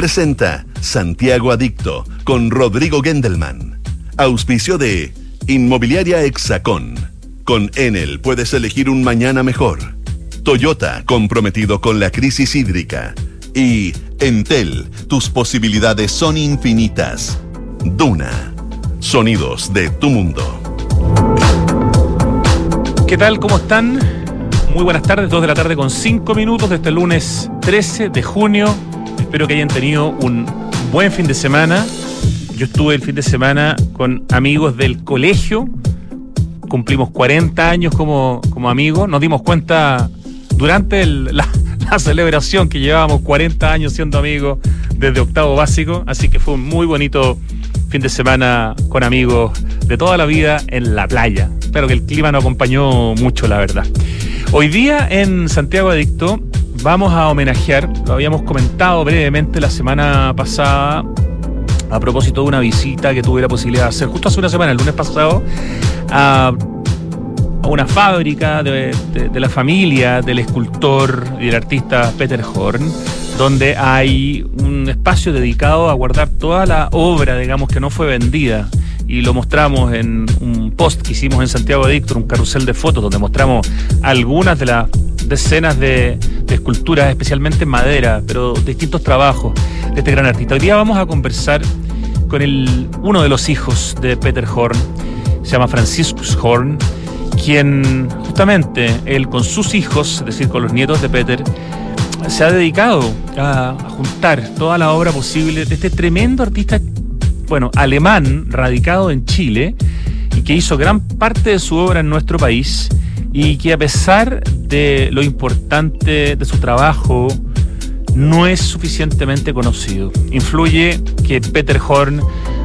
presenta Santiago Adicto con Rodrigo Gendelman. Auspicio de Inmobiliaria Hexacón. Con Enel puedes elegir un mañana mejor. Toyota, comprometido con la crisis hídrica. Y Entel, tus posibilidades son infinitas. Duna, sonidos de tu mundo. ¿Qué tal? ¿Cómo están? Muy buenas tardes, 2 de la tarde con 5 minutos de este lunes 13 de junio. Espero que hayan tenido un buen fin de semana. Yo estuve el fin de semana con amigos del colegio. Cumplimos 40 años como, como amigos. Nos dimos cuenta durante la, celebración que llevábamos 40 años siendo amigos desde octavo básico. Así que fue un muy bonito fin de semana con amigos de toda la vida en la playa. Espero que el clima nos acompañó mucho, la verdad. Hoy día en Santiago Adicto vamos a homenajear, lo habíamos comentado brevemente la semana pasada, a propósito de una visita que tuve la posibilidad de hacer justo hace una semana, el lunes pasado, a, una fábrica de, de la familia del escultor y del artista Peter Horn donde hay un espacio dedicado a guardar toda la obra, digamos, que no fue vendida. Y lo mostramos en un post que hicimos en Santiago Adicto, un carrusel de fotos donde mostramos algunas de las decenas de, esculturas, especialmente en madera, pero distintos trabajos de este gran artista. Hoy día vamos a conversar con el, uno de los hijos de Peter Horn, se llama Franciscus Horn, quien justamente él con sus hijos, es decir, con los nietos de Peter, se ha dedicado a, a juntar toda la obra posible de este tremendo artista bueno, alemán radicado en Chile y que hizo gran parte de su obra en nuestro país y que a pesar de lo importante de su trabajo, no es suficientemente conocido. Influye que Peter Horn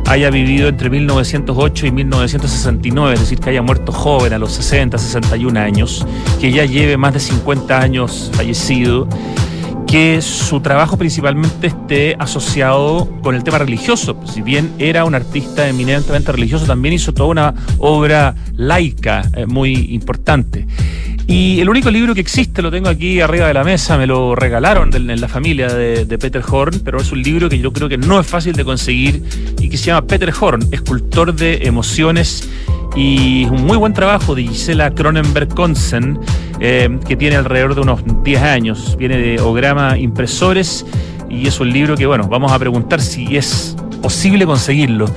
haya vivido entre 1908 y 1969, es decir, que haya muerto joven a los 60, 61 años, que ya lleve más de 50 años fallecido que su trabajo principalmente esté asociado con el tema religioso. Si bien era un artista eminentemente religioso, también hizo toda una obra laica eh, muy importante. Y el único libro que existe, lo tengo aquí arriba de la mesa, me lo regalaron en la familia de, de, Peter Horn, pero es un libro que yo creo que no es fácil de conseguir y que se llama Peter Horn, escultor de emociones y un muy buen trabajo de Gisela Cronenberg-Konsen, eh, que tiene alrededor de unos 10 años. Viene de Ograma Impresores y es un libro que, bueno, vamos a preguntar si es posible conseguirlo.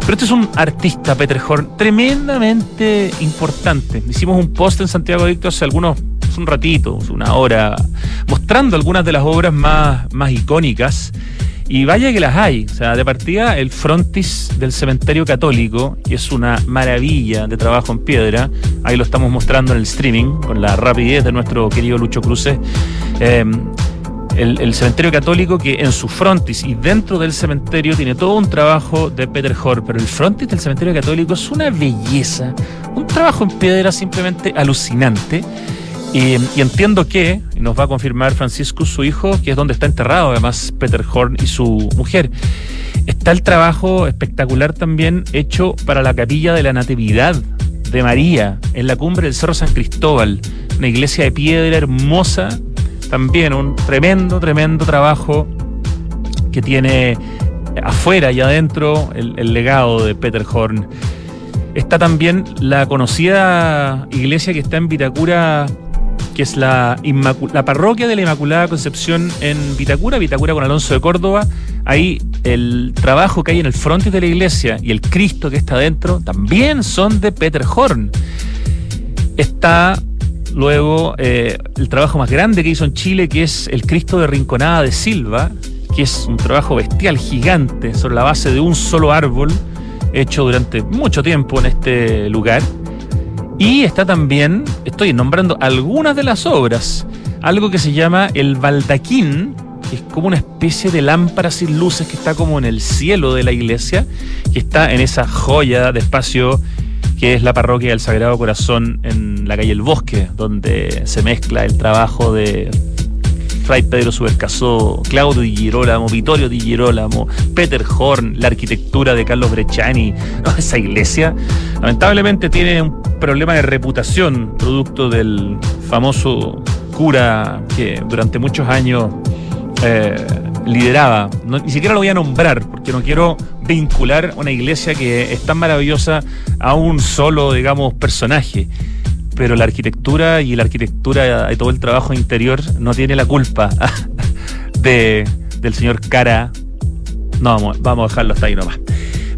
Pero este es un artista, Peter Horn, tremendamente importante. Hicimos un post en Santiago Adicto hace algunos, un ratito, una hora, mostrando algunas de las obras más, más icónicas. Y vaya que las hay. O sea, de partida, el frontis del cementerio católico, que es una maravilla de trabajo en piedra. Ahí lo estamos mostrando en el streaming, con la rapidez de nuestro querido Lucho Cruces. Em, el, cementerio católico que en su frontis y dentro del cementerio tiene todo un trabajo de Peter Hor, pero el frontis del cementerio católico es una belleza, un trabajo en piedra simplemente alucinante. Y, entiendo que, nos va a confirmar Francisco, su hijo, que es donde está enterrado además Peter Horn y su mujer. Está el trabajo espectacular también hecho para la capilla de la Natividad de María en la cumbre del Cerro San Cristóbal, una iglesia de piedra hermosa, también un tremendo, tremendo trabajo que tiene afuera y adentro el, el legado de Peter Horn. Está también la conocida iglesia que está en Vitacura que es la, parroquia de la Inmaculada Concepción en Vitacura, Vitacura con Alonso de Córdoba. Ahí el trabajo que hay en el frontis de la iglesia y el Cristo que está dentro también son de Peter Horn. Está luego eh, el trabajo más grande que hizo en Chile, que es el Cristo de Rinconada de Silva, que es un trabajo bestial, gigante, sobre la base de un solo árbol, hecho durante mucho tiempo en este lugar. Y está también, estoy nombrando algunas de las obras, algo que se llama el baldaquín, que es como una especie de lámpara sin luces que está como en el cielo de la iglesia, que está en esa joya de espacio que es la parroquia del Sagrado Corazón en la calle El Bosque, donde se mezcla el trabajo de Fray Pedro Subercasó, Claudio Di Girolamo, Vittorio Di Girolamo, Peter Horn, la arquitectura de Carlos Brecciani. esa iglesia lamentablemente tiene un problema de reputación, producto del famoso cura que durante muchos años eh, lideraba. ni siquiera lo voy a nombrar porque no quiero vincular una iglesia que es tan maravillosa a un solo, digamos, personaje. Pero la arquitectura y la arquitectura y todo el trabajo interior no tiene la culpa de, del señor Cara. No, vamos, vamos a dejarlo hasta ahí nomás.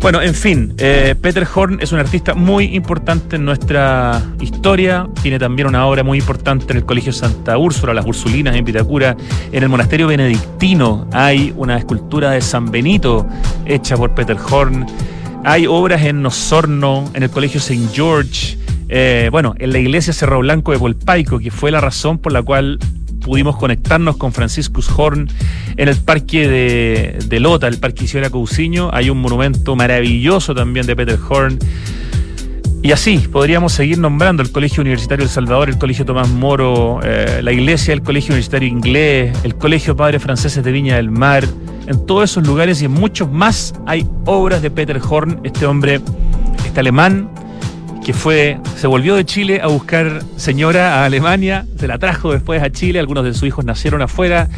Bueno, en fin, eh, Peter Horn es un artista muy importante en nuestra historia. Tiene también una obra muy importante en el Colegio Santa Úrsula, las Ursulinas en Vitacura. En el monasterio benedictino hay una escultura de San Benito hecha por Peter Horn. Hay obras en Osorno, en el Colegio St. George. Eh, bueno, en la iglesia Cerro Blanco de Polpaico, que fue la razón por la cual pudimos conectarnos con Franciscus Horn en el parque de, Lota, el parque Isidora Cousiño. Hay un monumento maravilloso también de Peter Horn. Y así podríamos seguir nombrando el Colegio Universitario El Salvador, el Colegio Tomás Moro, eh, la iglesia del Colegio Universitario Inglés, el Colegio Padres Franceses de Viña del Mar. En todos esos lugares y en muchos más hay obras de Peter Horn, este hombre, este alemán, que fue, se volvió de Chile a buscar señora a Alemania, se la trajo después a Chile, algunos de sus hijos nacieron afuera,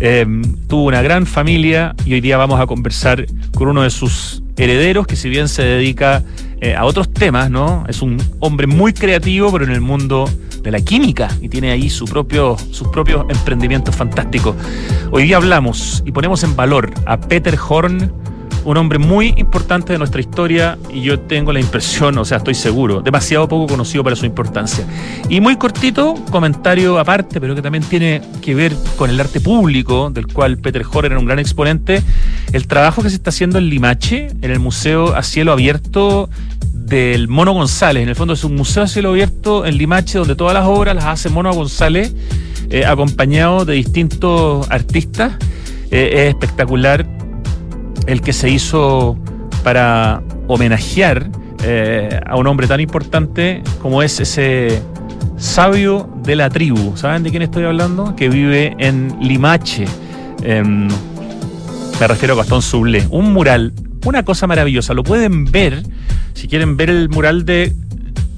eh, tuvo una gran familia y hoy día vamos a conversar con uno de sus herederos que si bien se dedica eh, a otros temas, ¿no? Es un hombre muy creativo, pero en el mundo de la química y tiene ahí sus propios emprendimientos fantásticos. Hoy día hablamos y ponemos en valor a Peter Horn, un hombre muy importante de nuestra historia y yo tengo la impresión, o sea, estoy seguro, demasiado poco conocido para su importancia. Y muy cortito, comentario aparte, pero que también tiene que ver con el arte público, del cual Peter Horner era un gran exponente, el trabajo que se está haciendo en Limache, en el Museo a Cielo Abierto del Mono González. En el fondo es un museo a cielo abierto en Limache donde todas las obras las hace Mono González, eh, acompañado de distintos artistas. Eh, es espectacular el que se hizo para homenajear eh, a un hombre tan importante como es ese sabio de la tribu. ¿Saben de quién estoy hablando? Que vive en Limache. Em, me refiero a Gastón Sublé. Un mural, una cosa maravillosa. Lo pueden ver, si quieren ver el mural de,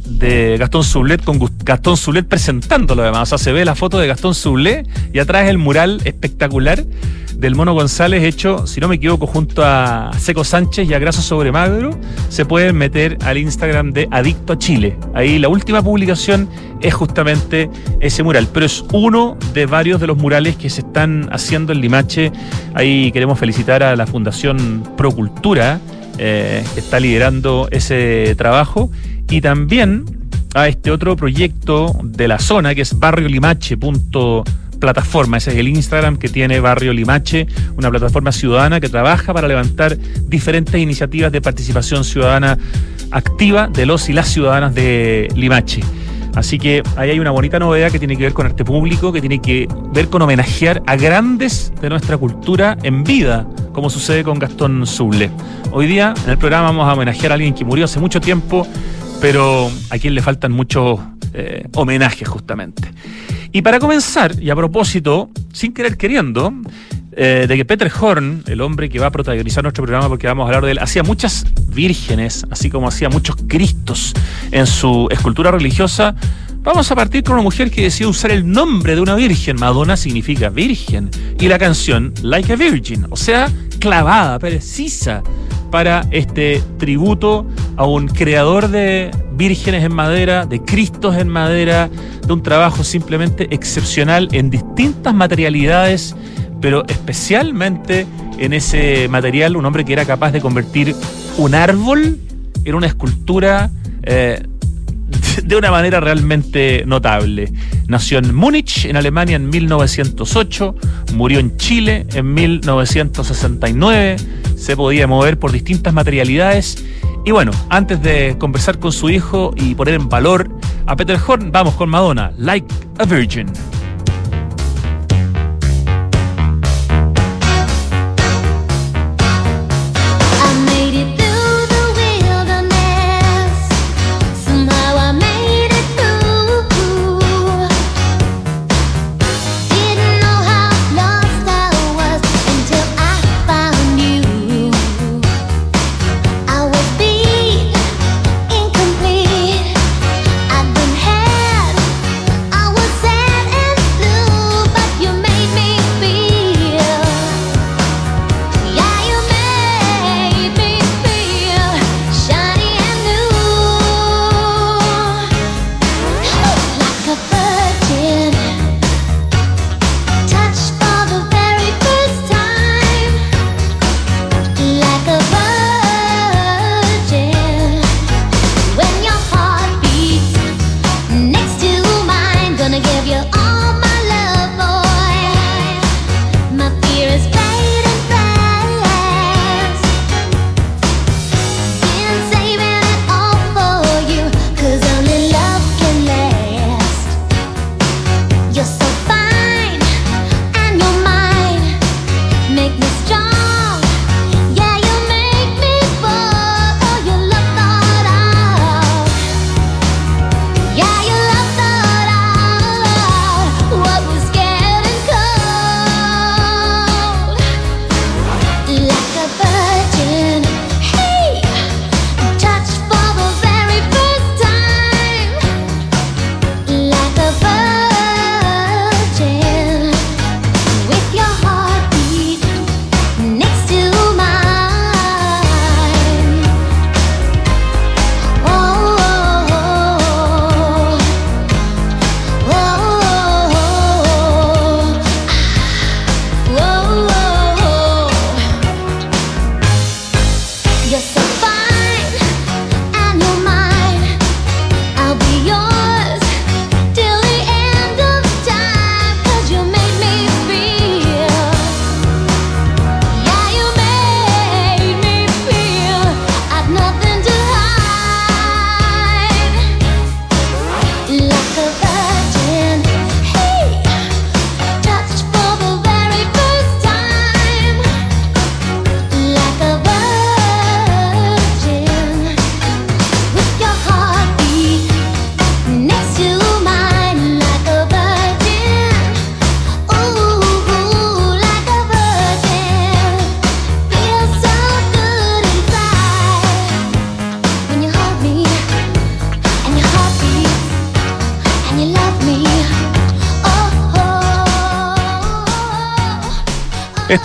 de Gastón Sublet con Gastón Sublet presentándolo además. O sea, se ve la foto de Gastón Sublet y atrás el mural espectacular del Mono González hecho, si no me equivoco, junto a Seco Sánchez y a Graso Sobre Magro, se pueden meter al Instagram de Adicto a Chile. Ahí la última publicación es justamente ese mural, pero es uno de varios de los murales que se están haciendo en Limache. Ahí queremos felicitar a la Fundación Procultura, eh, que está liderando ese trabajo, y también a este otro proyecto de la zona que es barriolimache.com plataforma. Ese es el Instagram que tiene Barrio Limache, una plataforma ciudadana que trabaja para levantar diferentes iniciativas de participación ciudadana activa de los y las ciudadanas de Limache. Así que ahí hay una bonita novedad que tiene que ver con arte público, que tiene que ver con homenajear a grandes de nuestra cultura en vida, como sucede con Gastón Zuble. Hoy día en el programa vamos a homenajear a alguien que murió hace mucho tiempo, pero a quien le faltan muchos eh, homenajes justamente. Y para comenzar, y a propósito, sin querer queriendo, eh, de que Peter Horn, el hombre que va a protagonizar nuestro programa porque vamos a hablar de él, hacía muchas vírgenes, así como hacía muchos cristos en su escultura religiosa. Vamos a partir con una mujer que decidió usar el nombre de una virgen. Madonna significa virgen. Y la canción Like a Virgin, o sea, clavada, precisa para este tributo a un creador de vírgenes en madera, de cristos en madera, de un trabajo simplemente excepcional en distintas materialidades, pero especialmente en ese material, un hombre que era capaz de convertir un árbol en una escultura eh, de una manera realmente notable. Nació en Múnich, en Alemania, en 1908, murió en Chile en 1969, se podía mover por distintas materialidades. Y bueno, antes de conversar con su hijo y poner en valor a Peter Horn, vamos con Madonna, Like a Virgin.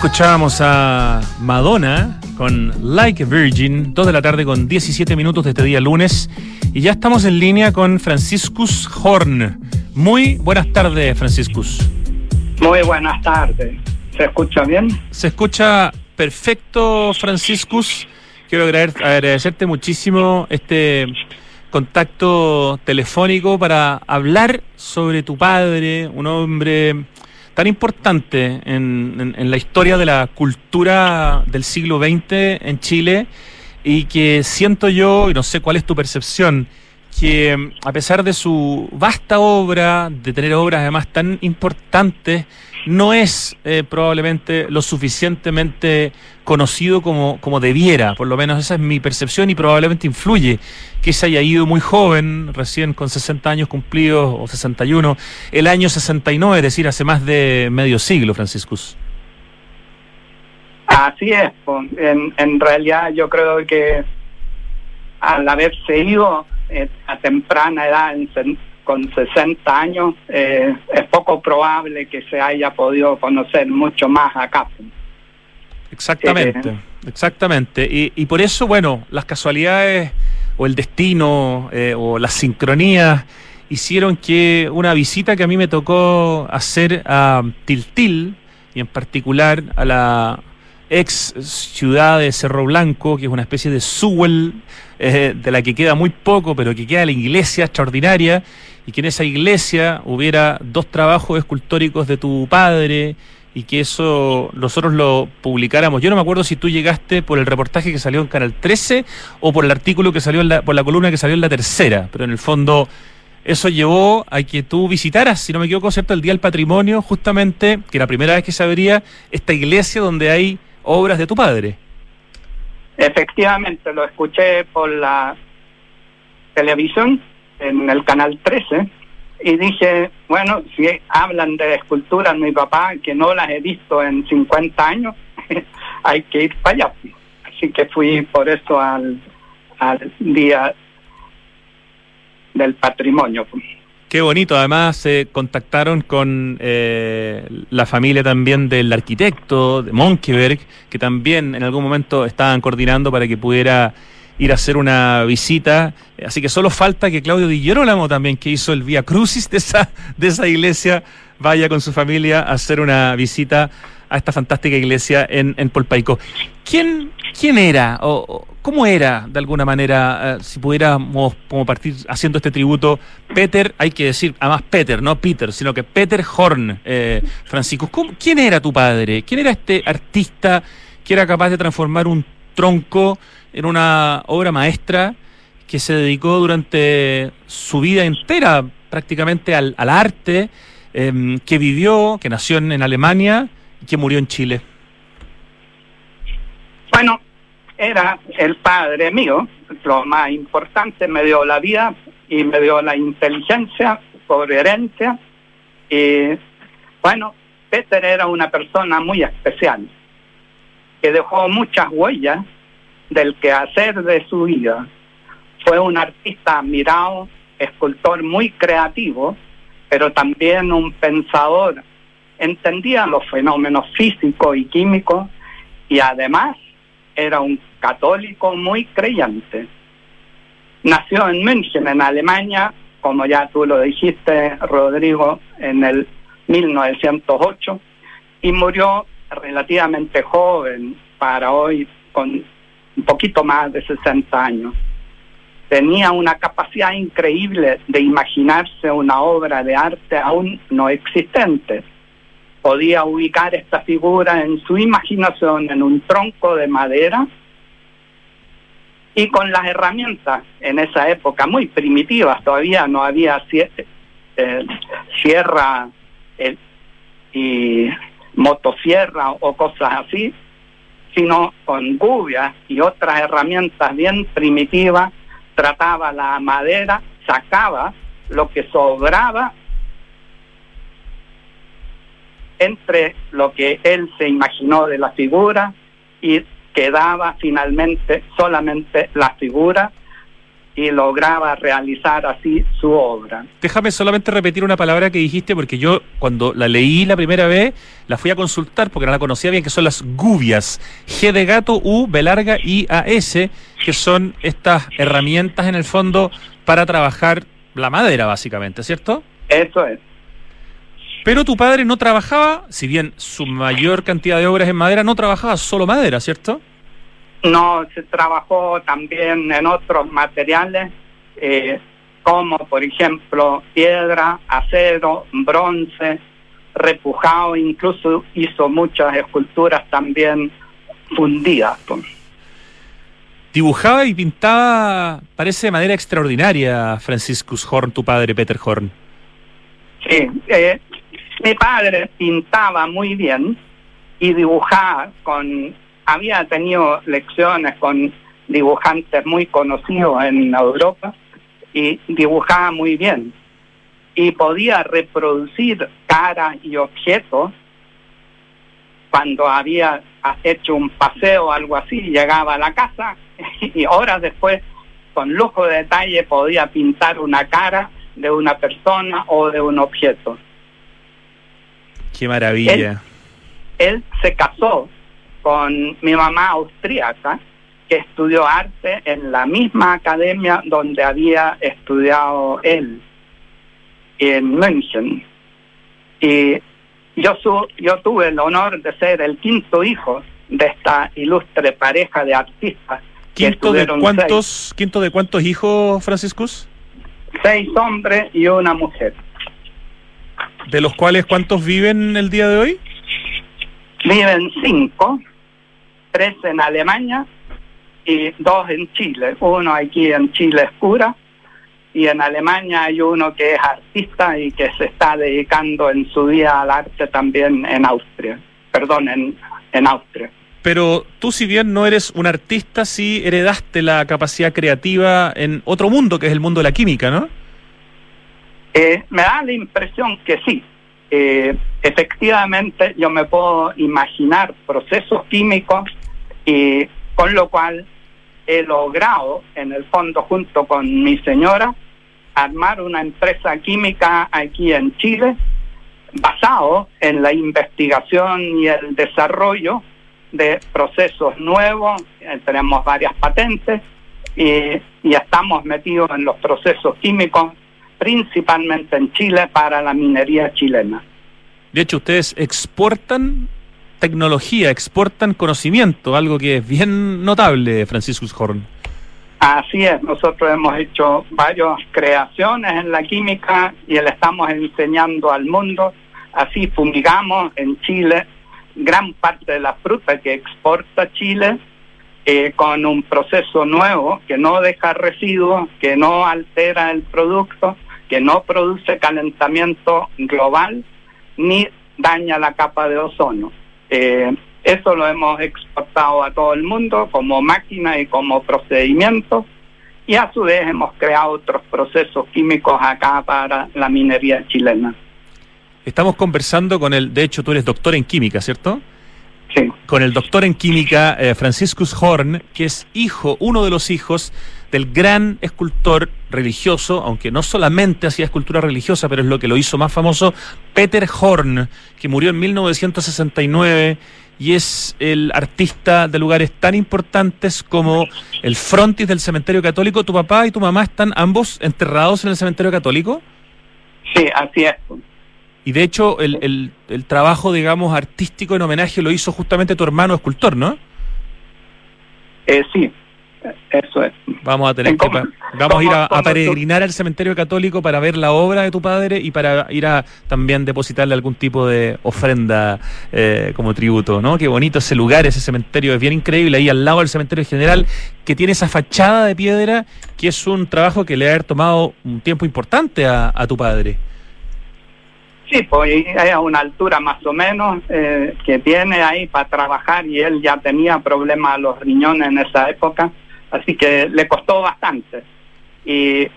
Escuchábamos a Madonna con Like a Virgin, 2 de la tarde con 17 minutos de este día lunes. Y ya estamos en línea con Franciscus Horn. Muy buenas tardes, Franciscus. Muy buenas tardes. ¿Se escucha bien? Se escucha perfecto, Franciscus. Quiero agradecerte muchísimo este contacto telefónico para hablar sobre tu padre, un hombre tan importante en, la historia de la cultura del siglo XX en Chile y que siento yo, y no sé cuál es tu percepción, que a pesar de su vasta obra, de tener obras además tan importantes, no es eh, probablemente lo suficientemente conocido como, como debiera, por lo menos esa es mi percepción y probablemente influye que se haya ido muy joven, recién con 60 años cumplidos o 61, el año 69, es decir, hace más de medio siglo, Franciscus. Así es, en, en realidad yo creo que al haberse ido eh, a temprana edad, con 60 años, eh, es poco probable que se haya podido conocer mucho más acá. Exactamente, exactamente. Y, y por eso, bueno, las casualidades o el destino eh, o las sincronías hicieron que una visita que a mí me tocó hacer a Tiltil y en particular a la ex ciudad de Cerro Blanco, que es una especie de Sewell, eh, de la que queda muy poco, pero que queda la iglesia extraordinaria, y que en esa iglesia hubiera dos trabajos escultóricos de tu padre, y que eso nosotros lo publicáramos. Yo no me acuerdo si tú llegaste por el reportaje que salió en Canal 13 o por el artículo que salió en la, por la columna que salió en la tercera, pero en el fondo eso llevó a que tú visitaras, si no me equivoco, ¿cierto? El Día del Patrimonio, justamente, que la primera vez que se abría esta iglesia donde hay obras de tu padre. Efectivamente, lo escuché por la televisión en el canal 13 y dije, bueno, si hablan de esculturas mi papá, que no las he visto en 50 años, hay que ir para allá. Así que fui por eso al, al Día del Patrimonio. Qué bonito, además se contactaron con eh, la familia también del arquitecto de Monkeberg, que también en algún momento estaban coordinando para que pudiera ir a hacer una visita. Así que solo falta que Claudio Di Girolamo también, que hizo el Vía Crucis de esa, de esa iglesia, vaya con su familia a hacer una visita a esta fantástica iglesia en, en Polpaico. ¿Quién, quién era o, cómo era, de alguna manera, eh, si pudiéramos como partir haciendo este tributo, Peter, hay que decir, además Peter, no Peter, sino que Peter Horn, eh, Francisco, ¿quién era tu padre? ¿Quién era este artista que era capaz de transformar un tronco en una obra maestra que se dedicó durante su vida entera prácticamente al, arte, em, que vivió, que nació en Alemania, que murió en Chile? Bueno, era el padre mío, lo más importante, me dio la vida y me dio la inteligencia por herencia. Y bueno, Peter era una persona muy especial, que dejó muchas huellas del quehacer de su vida. Fue un artista admirado, escultor muy creativo, pero también un pensador entendía los fenómenos físicos y químicos y además era un católico muy creyente. Nació en München, en Alemania, como ya tú lo dijiste, Rodrigo, en el 1908, y murió relativamente joven para hoy, con un poquito más de 60 años. Tenía una capacidad increíble de imaginarse una obra de arte aún no existente podía ubicar esta figura en su imaginación en un tronco de madera y con las herramientas en esa época muy primitivas, todavía no había eh, sierra eh, y motosierra o cosas así, sino con gubias y otras herramientas bien primitivas, trataba la madera, sacaba lo que sobraba entre lo que él se imaginó de la figura y quedaba finalmente solamente la figura y lograba realizar así su obra. Déjame solamente repetir una palabra que dijiste porque yo cuando la leí la primera vez la fui a consultar porque no la conocía bien, que son las gubias. G de gato, U, B larga, I, A, S, que son estas herramientas en el fondo para trabajar la madera básicamente, ¿cierto? Eso es. Pero tu padre no trabajaba, si bien su mayor cantidad de obras en madera, no trabajaba solo madera, ¿cierto? No, se trabajó también en otros materiales, eh, como por ejemplo piedra, acero, bronce, repujado, incluso hizo muchas esculturas también fundidas. Dibujaba y pintaba, parece de manera extraordinaria, Franciscus Horn, tu padre, Peter Horn. Sí, eh, mi padre pintaba muy bien y dibujaba con había tenido lecciones con dibujantes muy conocidos en Europa y dibujaba muy bien y podía reproducir caras y objetos cuando había hecho un paseo o algo así, llegaba a la casa y horas después, con lujo de detalle, podía pintar una cara de una persona o de un objeto. Qué maravilla. Él, él se casó con mi mamá austríaca, que estudió arte en la misma academia donde había estudiado él, en München. Y yo, su, yo tuve el honor de ser el quinto hijo de esta ilustre pareja de artistas. ¿Quinto de cuántos, quinto de cuántos hijos, Franciscus? Seis hombres y una mujer. ¿De los cuales cuántos viven el día de hoy? Viven cinco, tres en Alemania y dos en Chile. Uno aquí en Chile es cura y en Alemania hay uno que es artista y que se está dedicando en su día al arte también en Austria. Perdón, en, en Austria. Pero tú si bien no eres un artista, sí heredaste la capacidad creativa en otro mundo, que es el mundo de la química, ¿no? Eh, me da la impresión que sí. Eh, efectivamente, yo me puedo imaginar procesos químicos y con lo cual he logrado, en el fondo, junto con mi señora, armar una empresa química aquí en Chile basado en la investigación y el desarrollo de procesos nuevos, eh, tenemos varias patentes y, y, estamos metidos en los procesos químicos, principalmente en Chile, para la minería chilena. De hecho, ustedes exportan tecnología, exportan conocimiento, algo que es bien notable, Franciscus Horn. Así es, nosotros hemos hecho varias creaciones en la química y le estamos enseñando al mundo. Así fumigamos en Chile gran parte de la fruta que exporta Chile eh, con un proceso nuevo que no deja residuos, que no altera el producto, que no produce calentamiento global ni daña la capa de ozono. Eh, eso lo hemos exportado a todo el mundo como máquina y como procedimiento y a su vez hemos creado otros procesos químicos acá para la minería chilena. Estamos conversando con el, de hecho tú eres doctor en química, ¿cierto? Sí. Con el doctor en química eh, Franciscus Horn, que es hijo, uno de los hijos del gran escultor religioso, aunque no solamente hacía escultura religiosa, pero es lo que lo hizo más famoso, Peter Horn, que murió en 1969 y es el artista de lugares tan importantes como el frontis del cementerio católico. ¿Tu papá y tu mamá están ambos enterrados en el cementerio católico? Sí, así es. Y de hecho, el, el, el, trabajo, digamos, artístico en homenaje lo hizo justamente tu hermano escultor, ¿no? Eh, sí, eso es. Vamos a tener que vamos a ir a, a peregrinar al cementerio católico para ver la obra de tu padre y para ir a también depositarle algún tipo de ofrenda eh, como tributo, ¿no? Qué bonito ese lugar, ese cementerio, es bien increíble ahí al lado del cementerio general que tiene esa fachada de piedra que es un trabajo que le ha tomado un tiempo importante a, a tu padre. Sí, pues hay a una altura más o menos eh, que tiene ahí para trabajar y él ya tenía problemas a los riñones en esa época, así que le costó bastante. Y,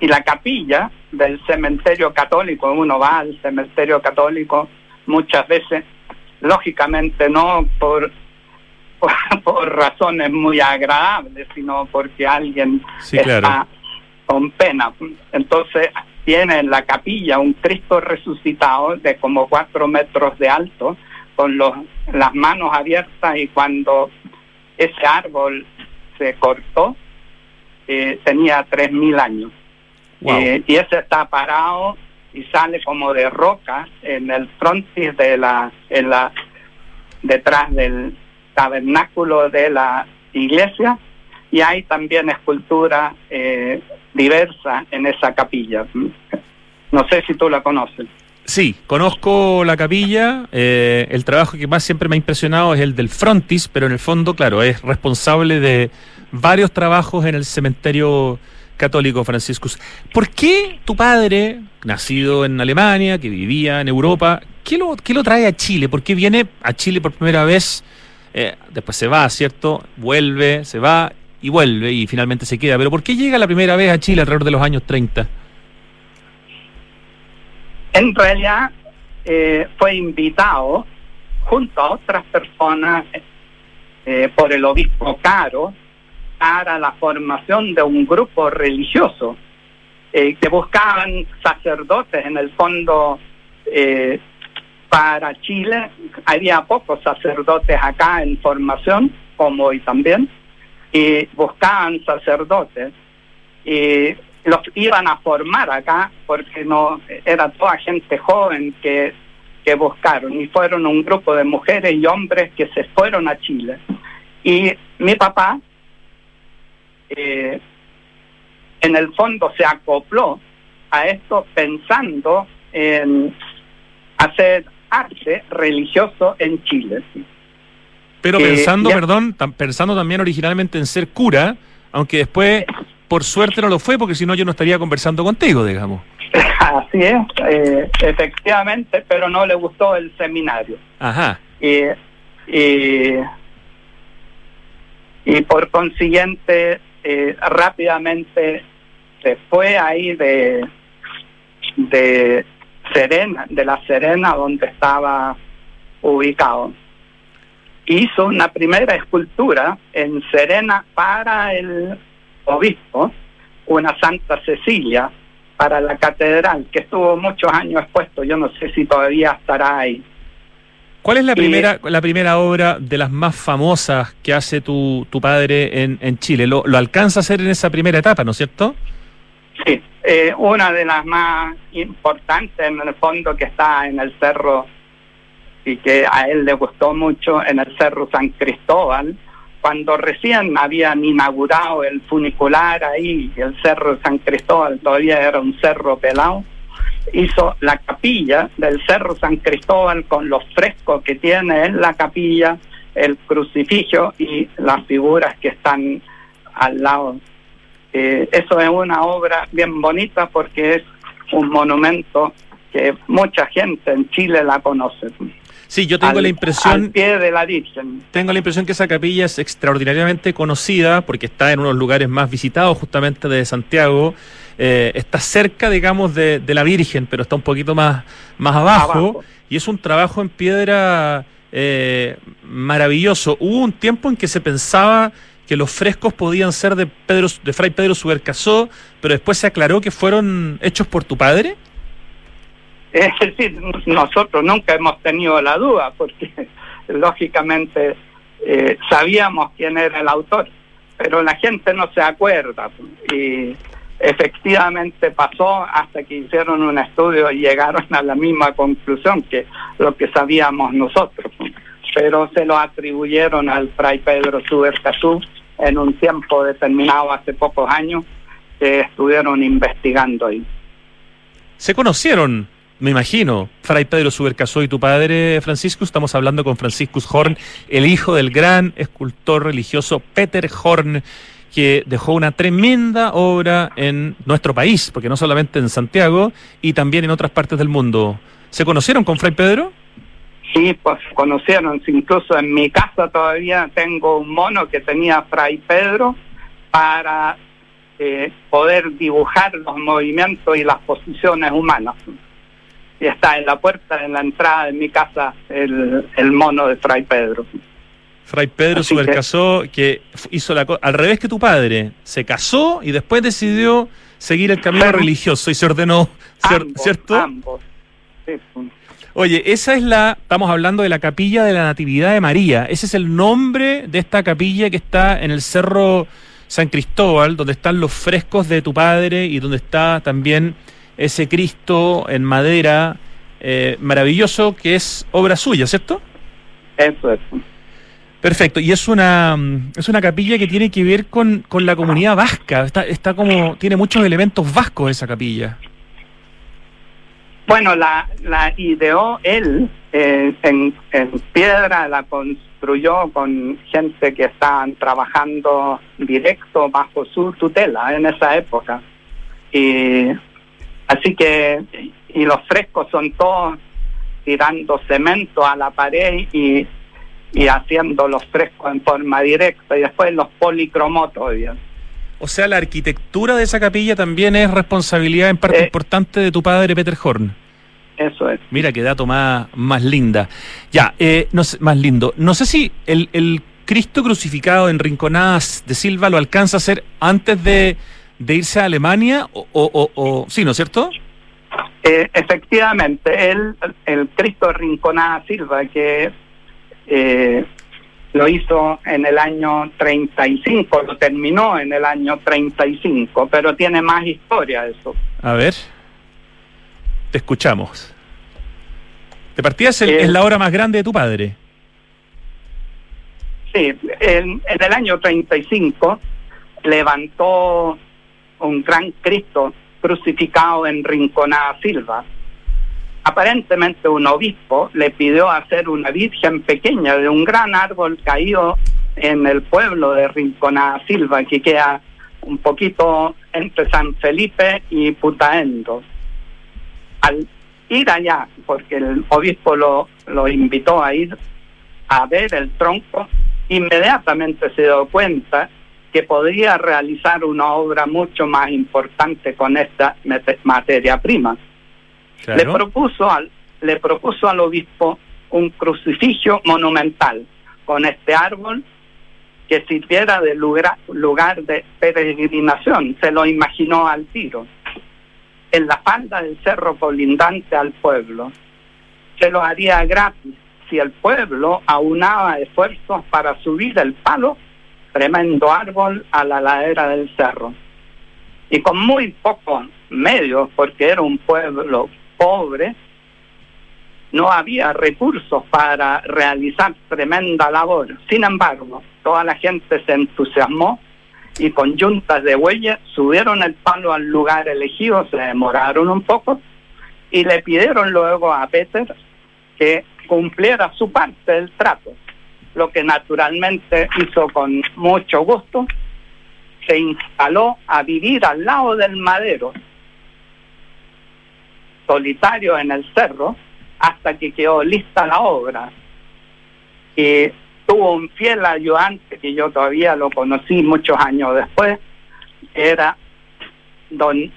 y la capilla del cementerio católico, uno va al cementerio católico muchas veces, lógicamente no por, por, por razones muy agradables, sino porque alguien sí, claro. está con pena. Entonces tiene en la capilla un Cristo resucitado de como cuatro metros de alto, con los, las manos abiertas y cuando ese árbol se cortó, eh, tenía tres mil años. Eh, y ese está parado y sale como de roca en el frontis de la, en la, detrás del tabernáculo de la iglesia y hay también escultura eh, diversa en esa capilla. No sé si tú la conoces. Sí, conozco la capilla. Eh, el trabajo que más siempre me ha impresionado es el del frontis, pero en el fondo, claro, es responsable de varios trabajos en el cementerio católico Franciscus. ¿Por qué tu padre, nacido en Alemania, que vivía en Europa, qué lo, qué lo trae a Chile? ¿Por qué viene a Chile por primera vez? Eh, después se va, ¿cierto? Vuelve, se va y vuelve y finalmente se queda. Pero ¿por qué llega la primera vez a Chile alrededor de los años 30? En realidad eh, fue invitado junto a otras personas eh, por el obispo Caro para la formación de un grupo religioso eh, que buscaban sacerdotes en el fondo para Chile. Había pocos sacerdotes acá en formación, como hoy también y buscaban sacerdotes y los iban a formar acá porque no era toda gente joven que, que buscaron y fueron un grupo de mujeres y hombres que se fueron a Chile y mi papá eh, en el fondo se acopló a esto pensando en hacer arte religioso en Chile. Pero pensando, perdón, pensando también originalmente en ser cura, aunque después, por suerte, no lo fue, porque si no yo no estaría conversando contigo, digamos. Así es, eh, efectivamente, pero no le gustó el seminario. Ajá. Y, y, por consiguiente, eh, rápidamente se fue ahí de, de Serena, de la Serena donde estaba ubicado hizo una primera escultura en Serena para el obispo, una Santa Cecilia para la catedral, que estuvo muchos años expuesto, yo no sé si todavía estará ahí. ¿Cuál es la primera, la primera obra de las más famosas que hace tu, tu padre en, en Chile? ¿Lo, ¿Lo alcanza a hacer en esa primera etapa, no es cierto? Sí, eh, una de las más importantes en el fondo que está en el cerro y que a él le gustó mucho en el Cerro San Cristóbal, cuando recién habían inaugurado el funicular ahí, el Cerro San Cristóbal todavía era un cerro pelado, hizo la capilla del Cerro San Cristóbal con los frescos que tiene en la capilla, el crucifijo y las figuras que están al lado. Eh, eso es una obra bien bonita porque es un monumento que mucha gente en Chile la conoce. Sí, yo tengo la impresión. pie de la Virgen. Tengo la impresión que esa capilla es extraordinariamente conocida porque está en unos lugares más visitados, justamente de Santiago. Eh, está cerca, digamos, de, la Virgen, pero está un poquito más, más abajo, Y es un trabajo en piedra eh, maravilloso. Hubo un tiempo en que se pensaba que los frescos podían ser de Pedro, de Fray Pedro Subercasó, pero después se aclaró que fueron hechos por tu padre. Es decir, nosotros nunca hemos tenido la duda porque lógicamente eh, sabíamos quién era el autor, pero la gente no se acuerda y efectivamente pasó hasta que hicieron un estudio y llegaron a la misma conclusión que lo que sabíamos nosotros, pero se lo atribuyeron al fray Pedro Subercasú en un tiempo determinado hace pocos años que estuvieron investigando ahí. ¿Se conocieron me imagino, Fray Pedro Subercasó y tu padre, Francisco, estamos hablando con Franciscus Horn, el hijo del gran escultor religioso Peter Horn, que dejó una tremenda obra en nuestro país, porque no solamente en Santiago, y también en otras partes del mundo. ¿Se conocieron con Fray Pedro? Sí, pues conocieron. Incluso en mi casa todavía tengo un mono que tenía Fray Pedro para eh, poder dibujar los movimientos y las posiciones humanas y está en la puerta, en la entrada de mi casa, el, el mono de Fray Pedro. Fray Pedro Supercasó, que, hizo la al revés que tu padre, se casó y después decidió seguir el camino religioso y se ordenó, ¿cierto? Ambos. Oye, esa es la, estamos hablando de la capilla de la Natividad de María. Ese es el nombre de esta capilla que está en el Cerro San Cristóbal, donde están los frescos de tu padre y donde está también ese Cristo en madera eh, maravilloso que es obra suya, ¿cierto? Eso es. Perfecto, y es una es una capilla que tiene que ver con, con la comunidad vasca, está, está como, tiene muchos elementos vascos esa capilla. Bueno, la, la ideó él eh, en, en, piedra, la construyó con gente que estaban trabajando directo bajo su tutela en esa época. Y así que, y los frescos son todos tirando cemento a la pared y y haciendo los frescos en forma directa y después los policromotos. O sea, la arquitectura de esa capilla también es responsabilidad en parte eh, importante de tu padre Peter Horn. Eso es. Mira qué dato más, más linda. Ya, eh, no sé, más lindo. No sé si el, el Cristo crucificado en Rinconadas de Silva lo alcanza a hacer antes de, de irse a Alemania o, o, o, sí, ¿no es cierto? Eh, efectivamente, el, el Cristo Rinconada Silva, que eh, lo hizo en el año 35, lo terminó en el año 35, pero tiene más historia eso. A ver, te escuchamos. ¿Te partías es eh, la hora más grande de tu padre? Sí, en, en el año 35 levantó un gran Cristo crucificado en Rinconada Silva aparentemente un obispo le pidió hacer una virgen pequeña de un gran árbol caído en el pueblo de Rinconada Silva, que queda un poquito entre San Felipe y Putaendo. Al ir allá, porque el obispo lo, lo invitó a ir a ver el tronco, inmediatamente se dio cuenta que podría realizar una obra mucho más importante con esta materia prima. Le, propuso al, le propuso al obispo un crucifijo monumental con este árbol que sirviera de lugar, lugar de peregrinación, se lo imaginó al tiro, en la falda del cerro colindante al pueblo. Se lo haría gratis si el pueblo aunaba esfuerzos para subir el palo, tremendo árbol, a la ladera del cerro. Y con muy pocos medios, porque era un pueblo pobre, no había recursos para realizar tremenda labor. Sin embargo, toda la gente se entusiasmó y con yuntas de bueyes subieron el palo al lugar elegido, se demoraron un poco y le pidieron luego a Peter que cumpliera su parte del trato, lo que naturalmente hizo con mucho gusto. Se instaló a vivir al lado del madero solitario en el cerro hasta que quedó lista la obra. Y tuvo un fiel ayudante que yo todavía lo conocí muchos años después, era don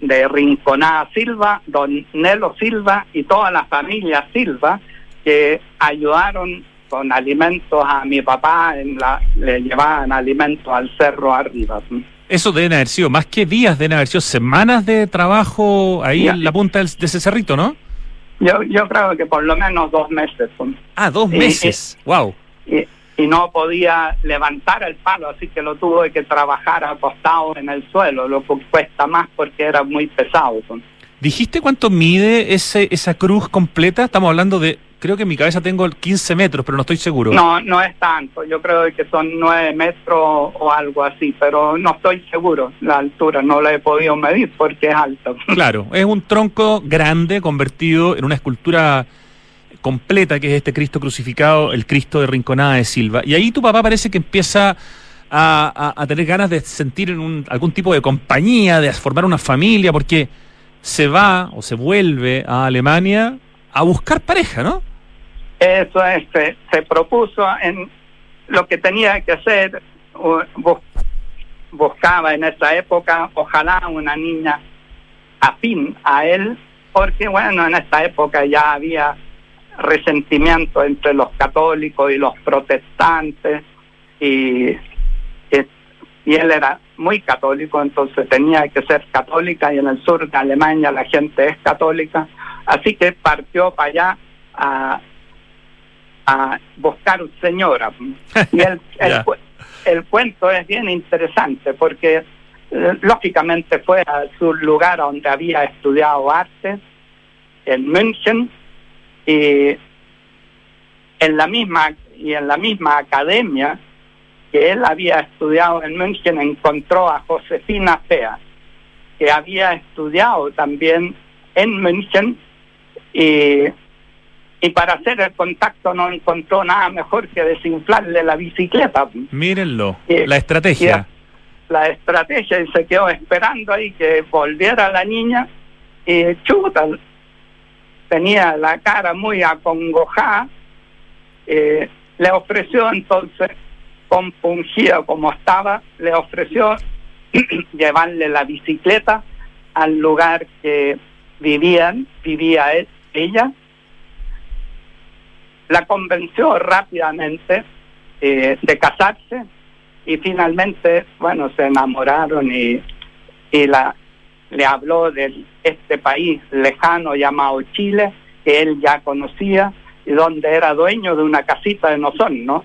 de Rinconada Silva, don Nelo Silva y toda la familia Silva que ayudaron con alimentos a mi papá, en la, le llevaban alimentos al cerro arriba. Eso deben haber sido más que días, deben haber sido semanas de trabajo ahí en la punta de ese cerrito, ¿no? Yo, yo creo que por lo menos dos meses. Ah, dos meses, wow. Y, no podía levantar el palo, así que lo tuvo que trabajar acostado en el suelo, lo que cuesta más porque era muy pesado. ¿Dijiste cuánto mide ese, esa cruz completa? Estamos hablando de creo que en mi cabeza tengo 15 metros, pero no estoy seguro. No, no es tanto. Yo creo que son 9 metros o algo así, pero no estoy seguro. La altura no la he podido medir porque es alto. Claro, es un tronco grande convertido en una escultura completa que es este Cristo crucificado, el Cristo de Rinconada de Silva. Y ahí tu papá parece que empieza a, tener ganas de sentir en algún tipo de compañía, de formar una familia, porque se va o se vuelve a Alemania a buscar pareja, ¿no? Eso es, se, propuso en lo que tenía que hacer, buscaba en esa época, ojalá una niña afín a él, porque bueno, en esta época ya había resentimiento entre los católicos y los protestantes y, y él era muy católico, entonces tenía que ser católica y en el sur de Alemania la gente es católica, así que partió para allá a, a buscar señora. Y el, el, cuento es bien interesante porque eh, lógicamente fue a su lugar donde había estudiado arte, en München, y en la misma y en la misma academia que él había estudiado en München encontró a Josefina Fea, que había estudiado también en München y, y para hacer el contacto no encontró nada mejor que desinflarle la bicicleta. Mírenlo, la estrategia. La estrategia y se quedó esperando ahí que volviera la niña y chuta, tenía la cara muy acongojada, eh, le ofreció entonces, compungida como estaba, le ofreció llevarle la bicicleta al lugar que vivían, vivía ella. La convenció rápidamente eh, de casarse y finalmente, bueno, se enamoraron y, y la, le habló de este país lejano llamado Chile, que él ya conocía y donde era dueño de una casita de Nozón, ¿no?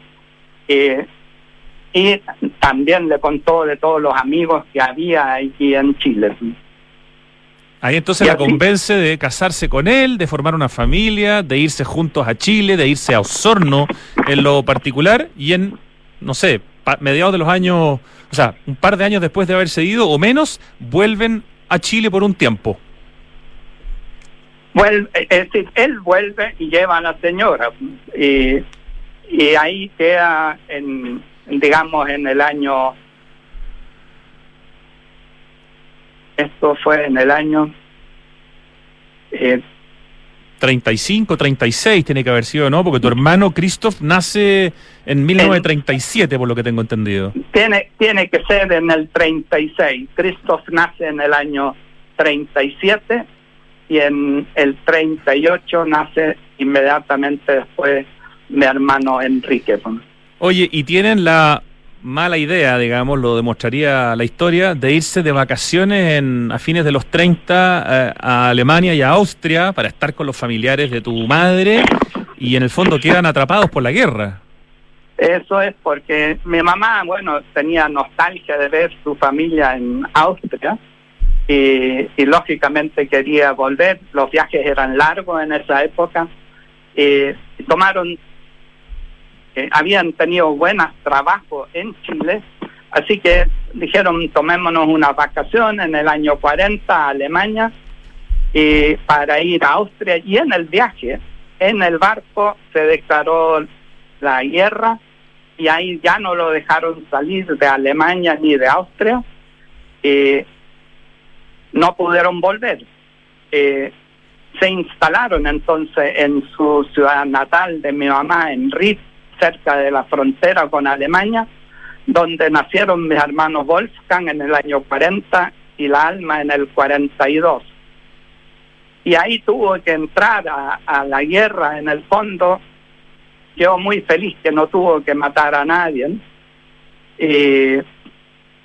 y también le contó de todos los amigos que había aquí en Chile. Ahí entonces la convence de casarse con él, de formar una familia, de irse juntos a Chile, de irse a Osorno en lo particular y en, no sé, mediados de los años, o sea, un par de años después de haberse ido o menos, vuelven a Chile por un tiempo. Vuelve, es decir, él vuelve y lleva a la señora y, y ahí queda, en, digamos, en el año, esto fue en el año eh, 35, 36 tiene que haber sido, ¿no? Porque tu hermano Christoph nace en 1937, por lo que tengo entendido. Tiene, tiene que ser en el 36. Christoph nace en el año 37 y en el 38 nace inmediatamente después mi hermano Enrique. Oye, ¿y tienen la mala idea, digamos, lo demostraría la historia, de irse de vacaciones en, a fines de los 30 eh, a Alemania y a Austria para estar con los familiares de tu madre y en el fondo quedan atrapados por la guerra. Eso es porque mi mamá, bueno, tenía nostalgia de ver su familia en Austria y, lógicamente quería volver. Los viajes eran largos en esa época y tomaron habían tenido buenos trabajos en Chile, así que dijeron tomémonos una vacación en el año 40 a Alemania y para ir a Austria y en el viaje, en el barco se declaró la guerra y ahí ya no lo dejaron salir de Alemania ni de Austria y no pudieron volver. Eh, se instalaron entonces en su ciudad natal de mi mamá, en Ritz, cerca de la frontera con Alemania, donde nacieron mis hermanos Wolfgang en el año 40 y la Alma en el 42. Y ahí tuvo que entrar a, la guerra en el fondo. Yo muy feliz que no tuvo que matar a nadie,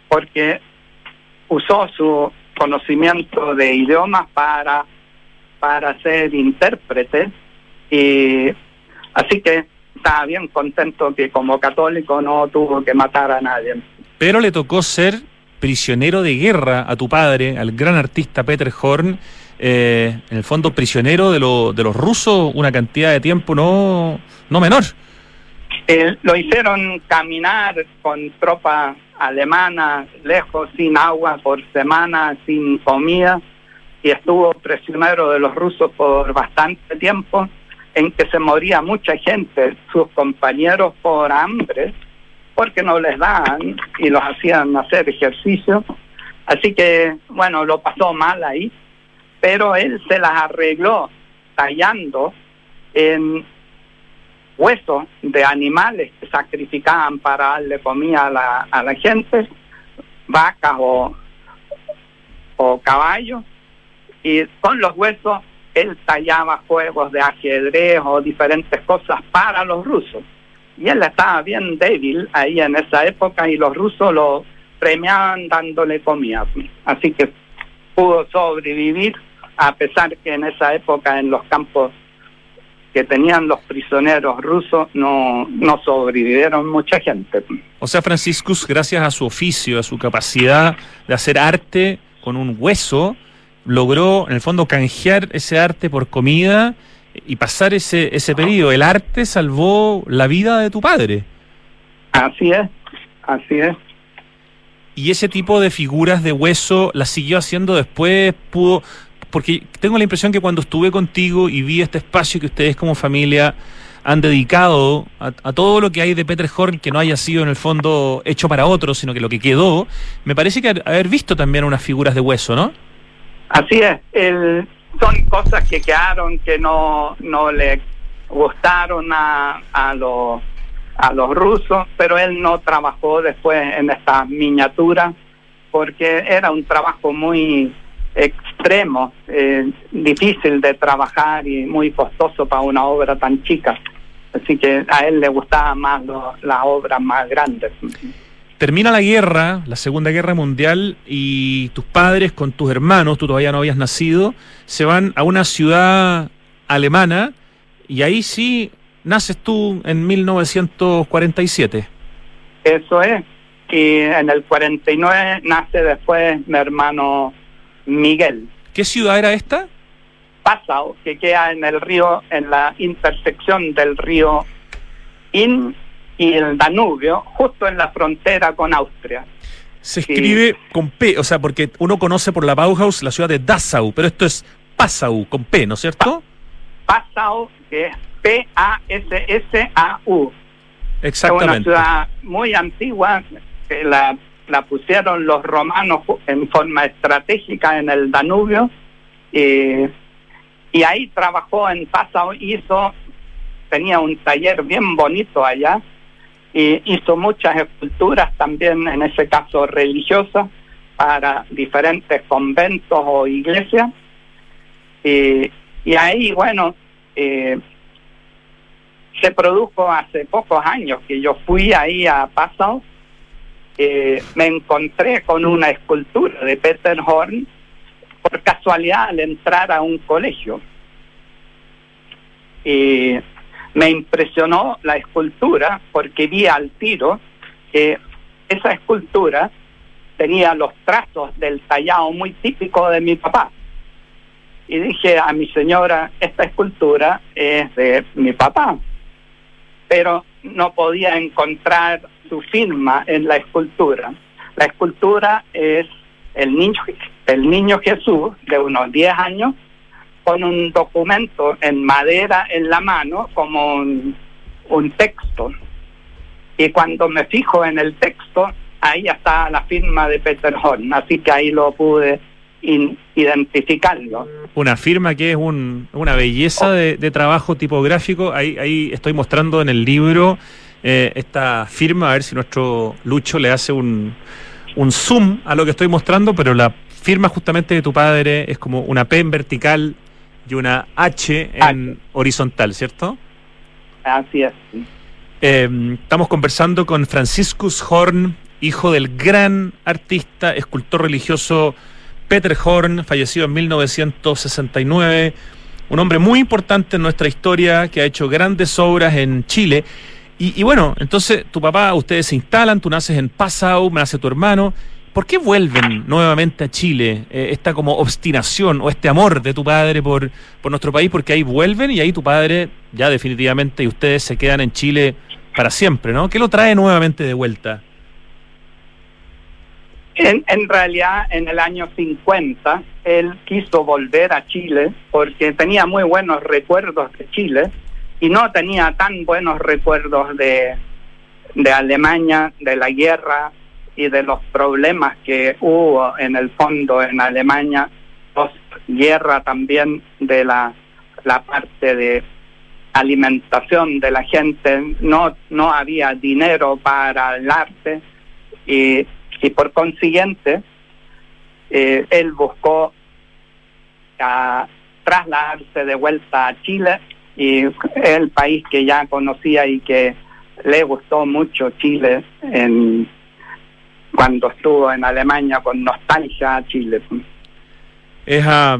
porque usó su conocimiento de idiomas para, para ser intérprete. Y así que estaba bien contento que como católico no tuvo que matar a nadie. Pero le tocó ser prisionero de guerra a tu padre, al gran artista Peter Horn, eh, en el fondo prisionero de, de los rusos una cantidad de tiempo no, no menor. Eh, lo hicieron caminar con tropas alemanas lejos, sin agua por semana, sin comida, y estuvo prisionero de los rusos por bastante tiempo en que se moría mucha gente, sus compañeros por hambre, porque no les daban y los hacían hacer ejercicio. Así que, bueno, lo pasó mal ahí, pero él se las arregló tallando en huesos de animales que sacrificaban para darle comida a la, a la gente, vacas o, o caballos, y con los huesos él tallaba juegos de ajedrez o diferentes cosas para los rusos. Y él estaba bien débil ahí en esa época y los rusos lo premiaban dándole comida. Así que pudo sobrevivir a pesar que en esa época en los campos que tenían los prisioneros rusos no, no sobrevivieron mucha gente. O sea, Franciscus, gracias a su oficio, a su capacidad de hacer arte con un hueso, logró en el fondo canjear ese arte por comida y pasar ese, ese periodo. El arte salvó la vida de tu padre. Así es, así es. Y ese tipo de figuras de hueso las siguió haciendo después, pudo, porque tengo la impresión que cuando estuve contigo y vi este espacio que ustedes como familia han dedicado a, todo lo que hay de Peter Horn que no haya sido en el fondo hecho para otros, sino que lo que quedó, me parece que haber visto también unas figuras de hueso, ¿no? Así es, son cosas que quedaron que no, no le gustaron a, a, los, a los rusos, pero él no trabajó después en esta miniatura porque era un trabajo muy extremo, eh, difícil de trabajar y muy costoso para una obra tan chica. Así que a él le gustaban más las obras más grandes. Termina la guerra, la Segunda Guerra Mundial, y tus padres con tus hermanos, tú todavía no habías nacido, se van a una ciudad alemana y ahí sí naces tú en 1947. Eso es. Y en el 49 nace después mi hermano Miguel. ¿Qué ciudad era esta? Passau, que queda en el río, en la intersección del río In y el Danubio, justo en la frontera con Austria. Se escribe con P, o sea, porque uno conoce por la Bauhaus la ciudad de Dachau, pero esto es Passau, con P, ¿no es cierto? Passau, que es P-A-S-S-A-U. Exactamente. Es una ciudad muy antigua, que la la pusieron los romanos en forma estratégica en el Danubio y ahí trabajó en Passau, hizo, tenía un taller bien bonito allá y hizo muchas esculturas también, en ese caso religiosas, para diferentes conventos o iglesias. Y, ahí, bueno, eh, se produjo hace pocos años que yo fui ahí a Passau eh, me encontré con una escultura de Peter Horn por casualidad al entrar a un colegio. Me impresionó la escultura porque vi al tiro que esa escultura tenía los trazos del tallado muy típico de mi papá. Y dije a mi señora, esta escultura es de mi papá. Pero no podía encontrar su firma en la escultura. La escultura es el niño, el niño Jesús de unos 10 años con un documento en madera en la mano como un, texto. Y cuando me fijo en el texto, ahí está la firma de Peter Horn, así que ahí lo pude identificarlo. Una firma que es una belleza de, de, trabajo tipográfico, ahí, ahí estoy mostrando en el libro eh, esta firma, a ver si nuestro Lucho le hace un, un zoom a lo que estoy mostrando, pero la firma justamente de tu padre es como una P en vertical y una H en horizontal, ¿cierto? Así es. Eh, estamos conversando con Franciscus Horn, hijo del gran artista, escultor religioso Peter Horn, fallecido en 1969, un hombre muy importante en nuestra historia que ha hecho grandes obras en Chile y, bueno, entonces tu papá, ustedes se instalan, tú naces en Passau, nace tu hermano. ¿Por qué vuelven nuevamente a Chile? Eh, esta como obstinación o este amor de tu padre por, por nuestro país, porque ahí vuelven y ahí tu padre ya definitivamente y ustedes se quedan en Chile para siempre, ¿no? ¿Qué lo trae nuevamente de vuelta? En, en, realidad, en el año 50, él quiso volver a Chile porque tenía muy buenos recuerdos de Chile y no tenía tan buenos recuerdos de, de Alemania, de la guerra y de los problemas que hubo en el fondo en Alemania, post guerra también de la, la parte de alimentación de la gente, no, no había dinero para el arte y, y por consiguiente eh, él buscó trasladarse de vuelta a Chile y el país que ya conocía y que le gustó mucho Chile en cuando estuvo en Alemania con nostalgia a Chile. Es a,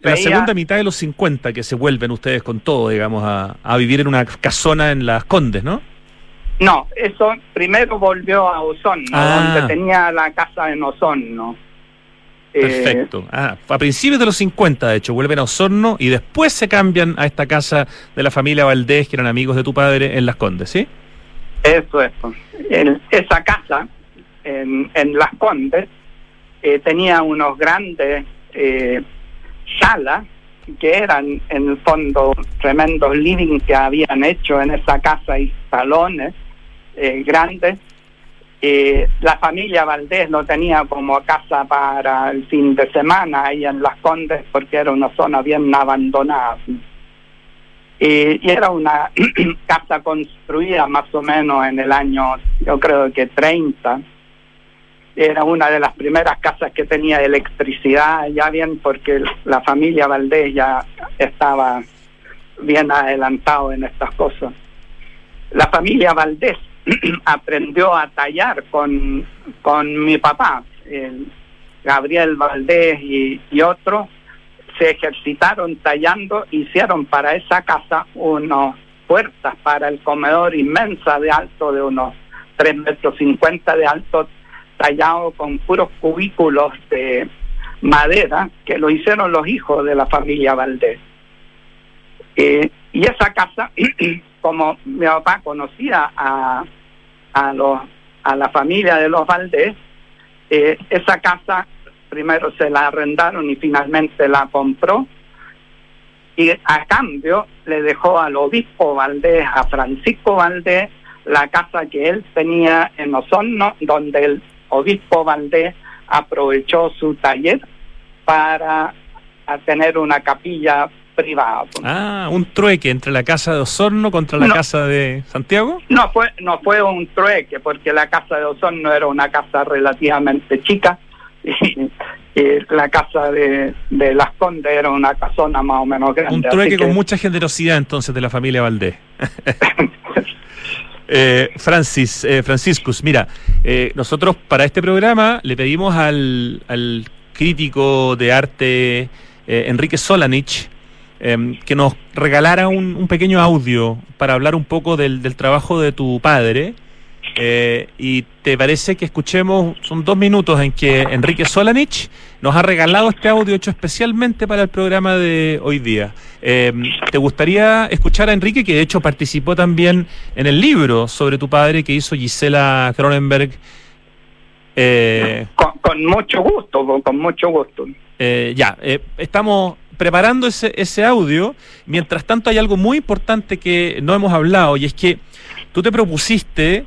la segunda mitad de los 50 que se vuelven ustedes con todo, digamos, a, a, vivir en una casona en Las Condes, ¿no? No, eso primero volvió a Osorno, ah. donde tenía la casa en Osorno. Eh, Perfecto. Ah, a principios de los 50, de hecho, vuelven a Osorno y después se cambian a esta casa de la familia Valdés, que eran amigos de tu padre, en Las Condes, ¿sí? Eso es. En esa casa, en, Las Condes, eh, tenía unos grandes eh, salas que eran en el fondo tremendos living que habían hecho en esa casa y salones eh, grandes. Eh, la familia Valdés no tenía como casa para el fin de semana ahí en Las Condes porque era una zona bien abandonada. y era una casa construida más o menos en el año, yo creo que 30 era una de las primeras casas que tenía electricidad, ya bien porque la familia Valdés ya estaba bien adelantado en estas cosas. La familia Valdés aprendió a tallar con, con mi papá, Gabriel Valdés y, y otros, se ejercitaron tallando, hicieron para esa casa unas puertas para el comedor inmensa de alto de unos 3 metros 50 de alto tallado con puros cubículos de madera que lo hicieron los hijos de la familia Valdés. Eh, y esa casa, como mi papá conocía a, a, los, a la familia de los Valdés, eh, esa casa primero se la arrendaron y finalmente la compró y a cambio le dejó al obispo Valdés, a Francisco Valdés, la casa que él tenía en Osorno, donde él obispo Valdés aprovechó su taller para tener una capilla privada. Ah, un trueque entre la casa de Osorno contra la casa de Santiago. No fue, no fue un trueque porque la casa de Osorno era una casa relativamente chica y, la casa de, de, Las Condes era una casona más o menos grande. Un trueque con mucha generosidad entonces de la familia Valdés. Eh, Francis, eh, Franciscus, mira, eh, nosotros para este programa le pedimos al, crítico de arte eh, Enrique Solanich em, que nos regalara un, pequeño audio para hablar un poco del, del trabajo de tu padre. Y te parece que escuchemos, son dos minutos en que Enrique Solanich nos ha regalado este audio hecho especialmente para el programa de hoy día. Eh, ¿Te gustaría escuchar a Enrique, que de hecho participó también en el libro sobre tu padre que hizo Gisela Cronenberg? Eh, con, mucho gusto, con, mucho gusto. Eh, ya, estamos preparando ese, ese audio. Mientras tanto, hay algo muy importante que no hemos hablado y es que tú te propusiste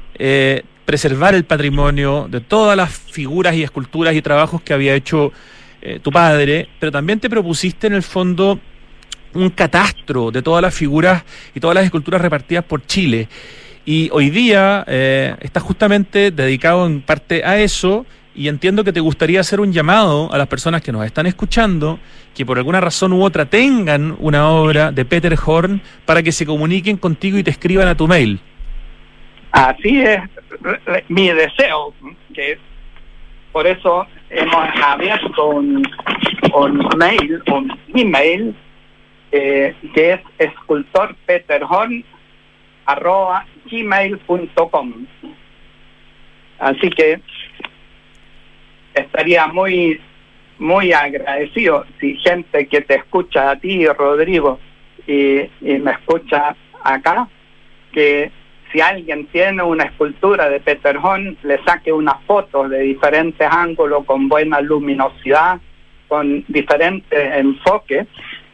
preservar el patrimonio de todas las figuras y esculturas y trabajos que había hecho eh, tu padre, pero también te propusiste en el fondo un catastro de todas las figuras y todas las esculturas repartidas por Chile. Y hoy día eh, estás justamente dedicado en parte a eso y entiendo que te gustaría hacer un llamado a las personas que nos están escuchando, que por alguna razón u otra tengan una obra de Peter Horn para que se comuniquen contigo y te escriban a tu mail. Así es mi deseo, que por eso hemos abierto un, mail, un email, eh, que es escultorpeterhorn arroba gmail.com. Así que estaría muy muy agradecido si gente que te escucha a ti, Rodrigo, y, y me escucha acá, que si alguien tiene una escultura de Peter Horn, le saque unas fotos de diferentes ángulos con buena luminosidad, con diferentes enfoques,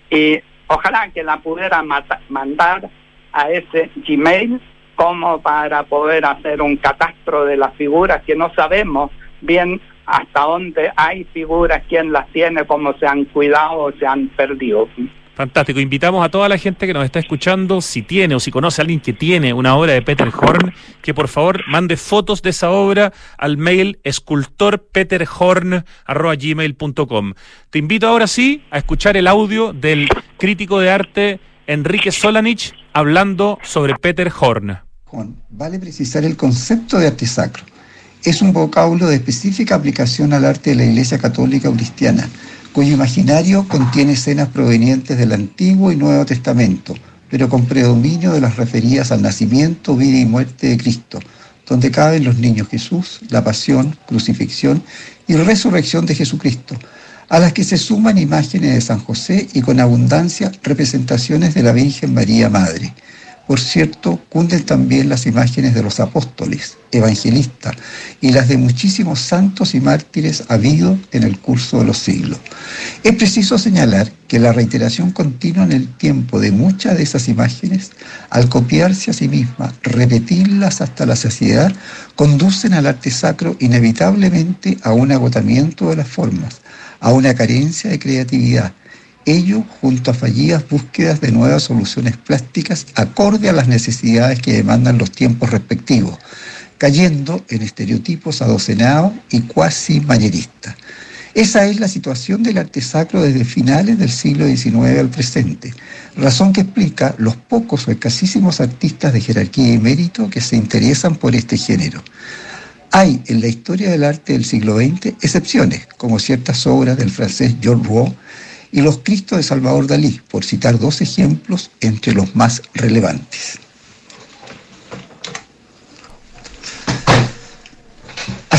y ojalá que la pudiera mandar a ese Gmail como para poder hacer un catastro de las figuras que no sabemos bien hasta dónde hay figuras, quién las tiene, cómo se han cuidado o se han perdido. Fantástico. Invitamos a toda la gente que nos está escuchando, si tiene o si conoce a alguien que tiene una obra de Peter Horn, que por favor mande fotos de esa obra al mail escultorpeterhorn.gmail.com. Te invito ahora sí a escuchar el audio del crítico de arte Enrique Solanich hablando sobre Peter Horn. Vale precisar el concepto de arte sacro. Es un vocablo de específica aplicación al arte de la Iglesia Católica Cristiana cuyo imaginario contiene escenas provenientes del Antiguo y Nuevo Testamento, pero con predominio de las referidas al nacimiento, vida y muerte de Cristo, donde caben los niños Jesús, la pasión, crucifixión y resurrección de Jesucristo, a las que se suman imágenes de San José y con abundancia representaciones de la Virgen María Madre. Por cierto, cunden también las imágenes de los apóstoles, evangelistas y las de muchísimos santos y mártires habido en el curso de los siglos. Es preciso señalar que la reiteración continua en el tiempo de muchas de esas imágenes, al copiarse a sí misma, repetirlas hasta la saciedad, conducen al arte sacro inevitablemente a un agotamiento de las formas, a una carencia de creatividad, ello junto a fallidas búsquedas de nuevas soluciones plásticas acorde a las necesidades que demandan los tiempos respectivos, cayendo en estereotipos adocenados y cuasi manieristas. Esa es la situación del arte sacro desde finales del siglo XIX al presente, razón que explica los pocos o escasísimos artistas de jerarquía y mérito que se interesan por este género. Hay en la historia del arte del siglo XX excepciones, como ciertas obras del francés Georges Rouault, y Los Cristos de Salvador Dalí, por citar dos ejemplos entre los más relevantes.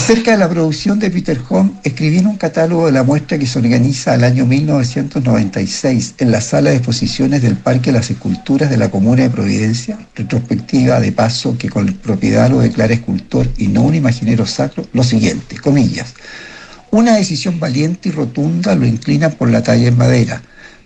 Acerca de la producción de Peter Home, escribí en un catálogo de la muestra que se organiza al año 1996 en la sala de exposiciones del Parque de las Esculturas de la Comuna de Providencia, retrospectiva de paso que con propiedad lo declara escultor y no un imaginero sacro, lo siguiente, comillas. Una decisión valiente y rotunda lo inclina por la talla en madera,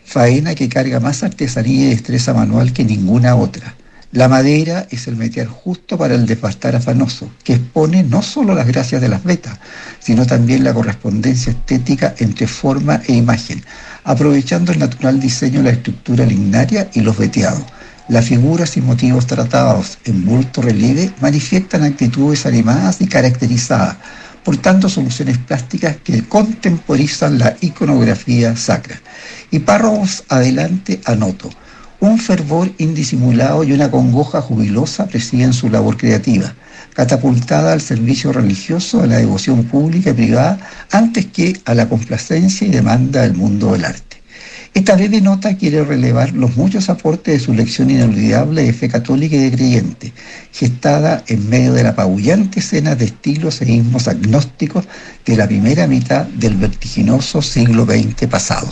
faena que carga más artesanía y destreza manual que ninguna otra. La madera es el meteor justo para el desbastar afanoso, que expone no solo las gracias de las vetas, sino también la correspondencia estética entre forma e imagen, aprovechando el natural diseño de la estructura lignaria y los veteados. Las figuras y motivos tratados en bulto relieve manifiestan actitudes animadas y caracterizadas, portando soluciones plásticas que contemporizan la iconografía sacra. Y párrafos adelante anoto, un fervor indisimulado y una congoja jubilosa presiden su labor creativa, catapultada al servicio religioso, a la devoción pública y privada, antes que a la complacencia y demanda del mundo del arte. Esta breve nota quiere relevar los muchos aportes de su lección inolvidable de fe católica y de creyente, gestada en medio de la apabullante escena de estilos e ismos agnósticos de la primera mitad del vertiginoso siglo XX pasado.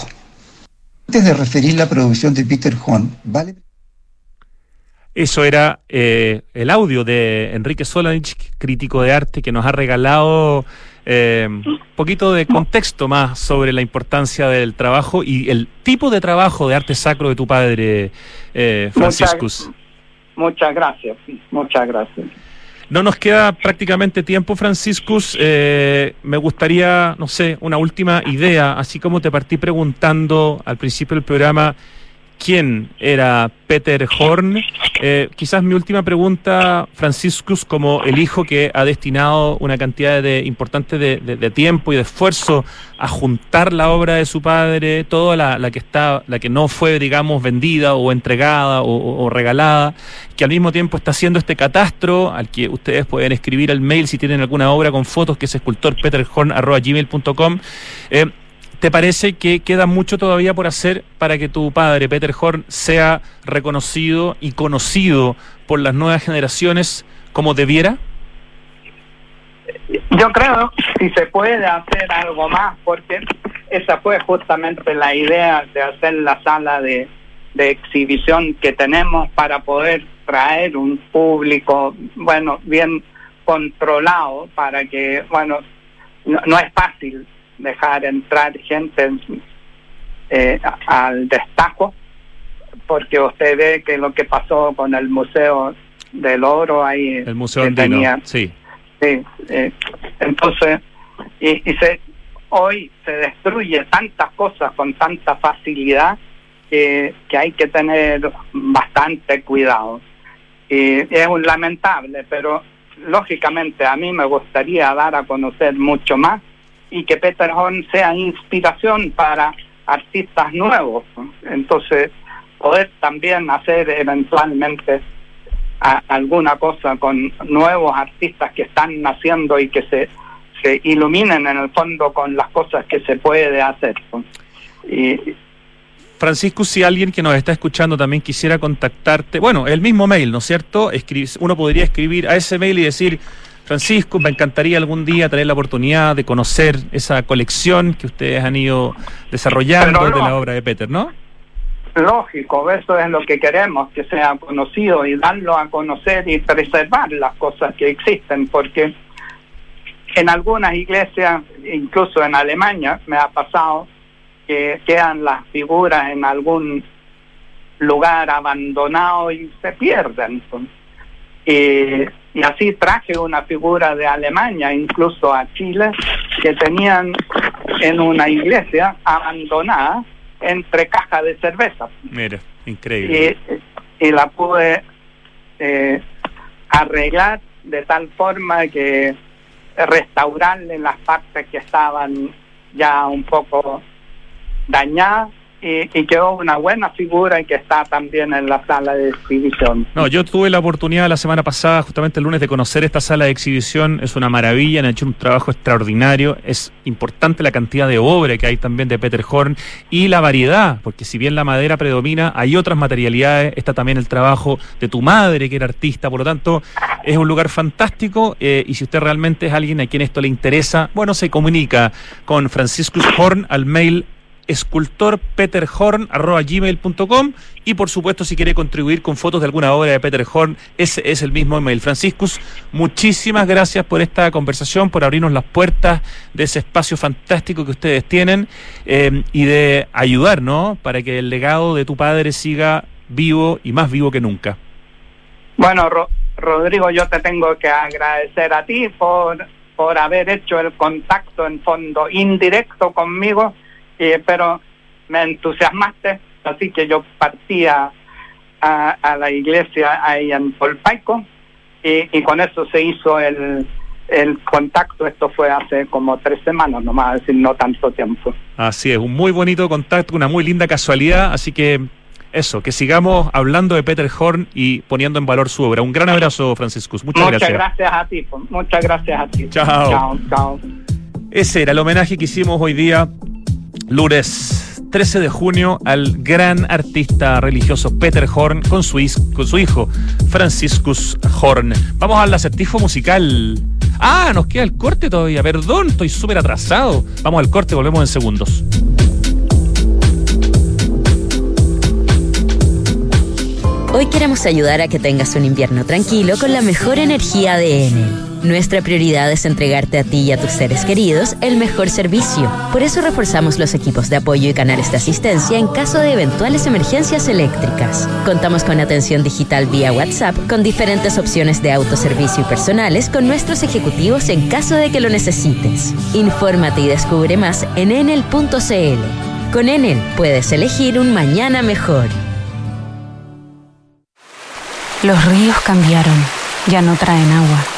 Antes de referir la producción de Peter Horn, vale... Eso era eh, el audio de Enrique Solanich, crítico de arte, que nos ha regalado eh, un poquito de contexto más sobre la importancia del trabajo y el tipo de trabajo de arte sacro de tu padre, eh, Franciscus. Muchas, gracias, muchas gracias. No nos queda prácticamente tiempo, Franciscus. Eh, me gustaría, no sé, una última idea, así como te partí preguntando al principio del programa quién era Peter Horn. Eh, quizás mi última pregunta, Franciscus, como el hijo que ha destinado una cantidad de, importante de, tiempo y de esfuerzo a juntar la obra de su padre, toda la, que está, la que no fue, digamos, vendida o entregada o, regalada, que al mismo tiempo está haciendo este catastro, al que ustedes pueden escribir al mail si tienen alguna obra con fotos, que es escultorpeterhorn.gmail.com. Eh, ¿Te parece que queda mucho todavía por hacer para que tu padre, Peter Horn, sea reconocido y conocido por las nuevas generaciones como debiera? Yo creo que se puede hacer algo más, porque esa fue justamente la idea de hacer la sala de, exhibición que tenemos para poder traer un público, bueno, bien controlado, para que, bueno, no es fácil dejar entrar gente eh, al destajo, porque usted ve que lo que pasó con el Museo del Oro ahí. El Museo tenía, sí. Sí, eh, entonces, y, y se, hoy se destruye tantas cosas con tanta facilidad que, que hay que tener bastante cuidado. Y es un lamentable, pero lógicamente a mí me gustaría dar a conocer mucho más y que Peter Horn sea inspiración para artistas nuevos. Entonces, poder también hacer eventualmente alguna cosa con nuevos artistas que están naciendo y que se, se iluminen en el fondo con las cosas que se puede hacer. Y, Francisco, si alguien que nos está escuchando también quisiera contactarte, bueno, el mismo mail, ¿no es cierto? uno podría escribir a ese mail y decir, Francisco, me encantaría algún día tener la oportunidad de conocer esa colección que ustedes han ido desarrollando de la obra de Peter, ¿no? Lógico, eso es lo que queremos, que sea conocido y darlo a conocer y preservar las cosas que existen, porque en algunas iglesias, incluso en Alemania, me ha pasado que quedan las figuras en algún lugar abandonado y se pierden. Y, y así traje una figura de Alemania, incluso a Chile, que tenían en una iglesia abandonada entre cajas de cerveza. Mira, increíble. Y, la pude eh, arreglar de tal forma que restaurarle las partes que estaban ya un poco dañada y, quedó una buena figura y que está también en la sala de exhibición. No, yo tuve la oportunidad la semana pasada, justamente el lunes, de conocer esta sala de exhibición. Es una maravilla, han hecho un trabajo extraordinario. Es importante la cantidad de obra que hay también de Peter Horn y la variedad, porque si bien la madera predomina, hay otras materialidades. Está también el trabajo de tu madre, que era artista, por lo tanto, es un lugar fantástico. Eh, y si usted realmente es alguien a quien esto le interesa, bueno, se comunica con Franciscus Horn al mail escultorpeterhorn.gmail.com y por supuesto si quiere contribuir con fotos de alguna obra de Peter Horn, ese es el mismo email. Franciscus, muchísimas gracias por esta conversación, por abrirnos las puertas de ese espacio fantástico que ustedes tienen eh, y de ayudar, ¿no? Para que el legado de tu padre siga vivo y más vivo que nunca. Bueno, Rodrigo, yo te tengo que agradecer a ti por, por haber hecho el contacto en fondo indirecto conmigo pero me entusiasmaste, así que yo partía a, la iglesia ahí en Polpaico y, y con eso se hizo el, el contacto, esto fue hace como tres semanas nomás, es decir, no tanto tiempo. Así es, un muy bonito contacto, una muy linda casualidad, así que eso, que sigamos hablando de Peter Horn y poniendo en valor su obra. Un gran abrazo, Franciscus. Muchas, muchas gracias. a ti, muchas gracias a ti. Chao. Chao, chao. Ese era el homenaje que hicimos hoy día lunes 13 de junio al gran artista religioso Peter Horn con su, con su hijo Franciscus Horn. Vamos al acertijo musical. Ah, nos queda el corte todavía. Perdón, estoy súper atrasado. Vamos al corte, volvemos en segundos. Hoy queremos ayudar a que tengas un invierno tranquilo con la mejor energía de Enel. Nuestra prioridad es entregarte a ti y a tus seres queridos el mejor servicio. Por eso reforzamos los equipos de apoyo y canales de asistencia en caso de eventuales emergencias eléctricas. Contamos con atención digital vía WhatsApp con diferentes opciones de autoservicio y personales con nuestros ejecutivos en caso de que lo necesites. Infórmate y descubre más en enel.cl. Con Enel puedes elegir un mañana mejor. Los ríos cambiaron, ya no traen agua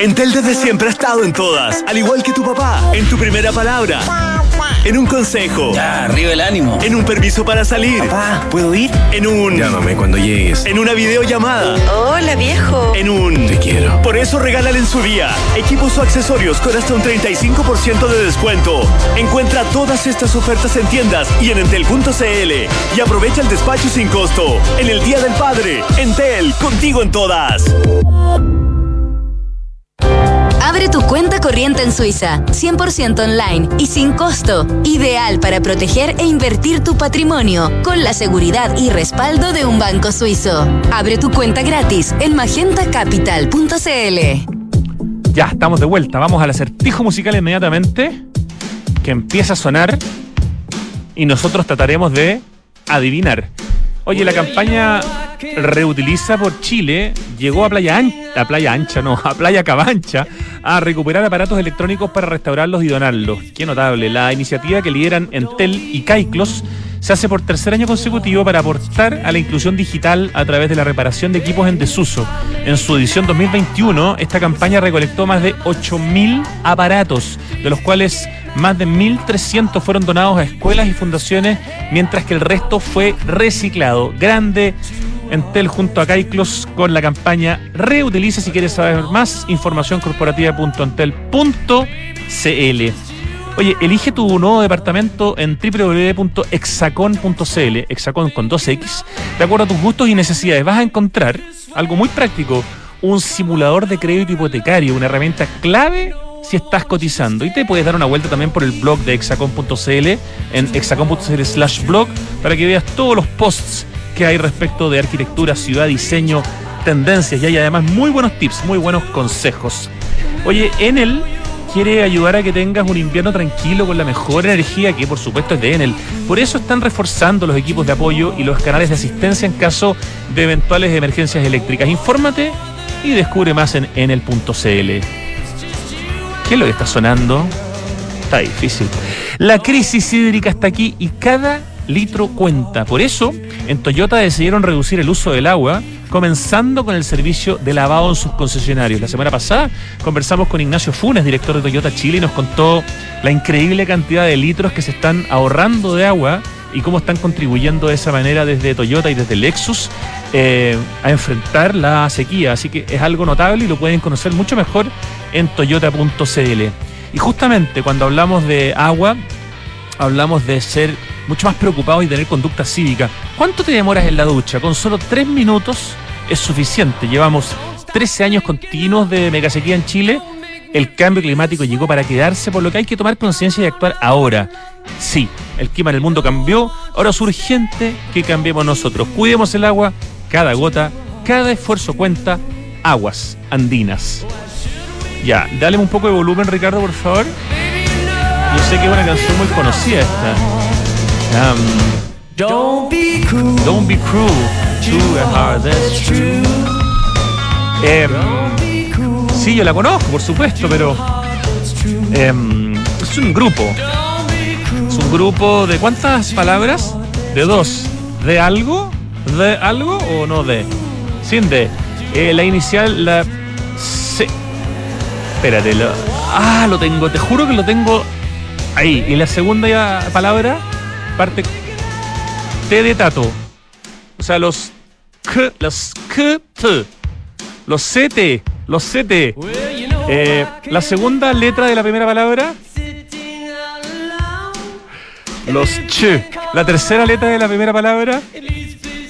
Entel desde siempre ha estado en todas, al igual que tu papá, en tu primera palabra en un consejo. Ya, arriba el ánimo. En un permiso para salir. Papá, ¿puedo ir? En un. Llámame cuando llegues. En una videollamada. Hola, viejo. En un. Te quiero. Por eso regálale en su día equipos o accesorios con hasta un 35% de descuento. Encuentra todas estas ofertas en tiendas y en entel.cl. Y aprovecha el despacho sin costo. En el Día del Padre. Entel, contigo en todas. Abre tu cuenta corriente en Suiza, 100% online y sin costo. Ideal para proteger e invertir tu patrimonio con la seguridad y respaldo de un banco suizo. Abre tu cuenta gratis en magentacapital.cl. Ya, estamos de vuelta. Vamos al acertijo musical inmediatamente, que empieza a sonar y nosotros trataremos de adivinar. Oye, la campaña Reutiliza por Chile llegó a Playa Ancha, a Playa Ancha, no, a Playa Cabancha, a recuperar aparatos electrónicos para restaurarlos y donarlos. Qué notable. La iniciativa que lideran Entel y Caiclos se hace por tercer año consecutivo para aportar a la inclusión digital a través de la reparación de equipos en desuso. En su edición 2021, esta campaña recolectó más de 8.000 aparatos, de los cuales más de 1.300 fueron donados a escuelas y fundaciones, mientras que el resto fue reciclado. Grande Entel junto a Caiclos con la campaña Reutiliza. Si quieres saber más, información corporativa.entel.cl. Oye, elige tu nuevo departamento en www.exacon.cl, Exacon con 2X, de acuerdo a tus gustos y necesidades. Vas a encontrar algo muy práctico, un simulador de crédito hipotecario, una herramienta clave si estás cotizando. Y te puedes dar una vuelta también por el blog de exacon.cl en exacon.cl slash blog para que veas todos los posts que hay respecto de arquitectura, ciudad, diseño, tendencias y hay además muy buenos tips, muy buenos consejos. Oye, Enel quiere ayudar a que tengas un invierno tranquilo con la mejor energía que por supuesto es de Enel. Por eso están reforzando los equipos de apoyo y los canales de asistencia en caso de eventuales emergencias eléctricas. Infórmate y descubre más en enel.cl. ¿Qué es lo que está sonando? Está difícil. La crisis hídrica está aquí y cada litro cuenta. Por eso, en Toyota decidieron reducir el uso del agua, comenzando con el servicio de lavado en sus concesionarios. La semana pasada conversamos con Ignacio Funes, director de Toyota Chile, y nos contó la increíble cantidad de litros que se están ahorrando de agua y cómo están contribuyendo de esa manera desde Toyota y desde Lexus eh, a enfrentar la sequía. Así que es algo notable y lo pueden conocer mucho mejor en toyota.cl. Y justamente cuando hablamos de agua, hablamos de ser mucho más preocupados y tener conducta cívica. ¿Cuánto te demoras en la ducha? Con solo tres minutos es suficiente. Llevamos 13 años continuos de megasequía en Chile. El cambio climático llegó para quedarse, por lo que hay que tomar conciencia y actuar ahora. Sí, el clima en el mundo cambió, ahora es urgente que cambiemos nosotros. Cuidemos el agua, cada gota, cada esfuerzo cuenta. Aguas andinas. Ya, dale un poco de volumen, Ricardo, por favor. Yo sé que es una canción muy conocida esta. Um, don't be cruel. Don't be cruel to a heart that's true. Em, sí, yo la conozco, por supuesto, pero em, es un grupo. Es un grupo de cuántas palabras? De dos. ¿De algo? ¿De algo o no de? Sin de. Eh, la inicial, la C. Espérate, lo, ah, lo tengo, te juro que lo tengo ahí. Y la segunda palabra parte T de tato. O sea, los K, los K, T, los CT, los CT. Eh, la segunda letra de la primera palabra, los Ch. La tercera letra de la primera palabra,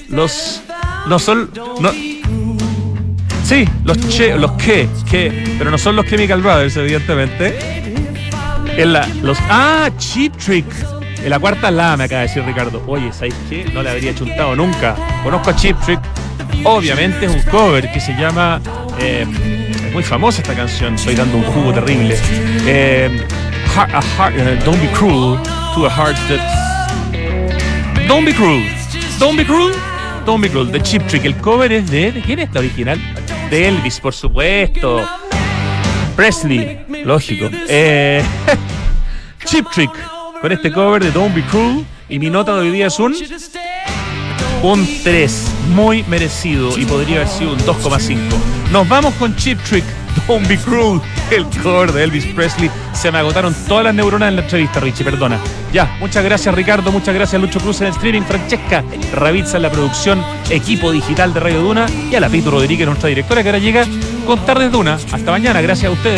los. No son. No, sí, los Che, los que, que, pero no son los Chemical Brothers, evidentemente. En la, los. Ah, Cheap Trick. En la cuarta la me acaba de decir Ricardo. Oye, ¿sabes qué? No le habría chuntado nunca. Conozco a Chip Trick. Obviamente es un cover que se llama. Eh, es muy famosa esta canción. Estoy dando un jugo terrible. Eh, uh, don't be cruel to a heart that's. Don't be cruel. Don't be cruel. Tommy Cruel, de Chip Trick. El cover es de. ¿de quién es la original? De Elvis, por supuesto. Presley, lógico. Eh, Chip Trick, con este cover de Don't Be Cruel. Y mi nota de hoy día es un. Un 3, muy merecido y podría haber sido un 2,5. Nos vamos con Chip Trick, Don't Be Cruel, el cover de Elvis Presley. Se me agotaron todas las neuronas en la entrevista, Richie, perdona. Ya, muchas gracias Ricardo, muchas gracias Lucho Cruz en el streaming, Francesca Ravizza en la producción, equipo digital de Radio Duna y a la Pito Rodríguez, nuestra directora, que ahora llega con Tardes Duna. Hasta mañana, gracias a ustedes.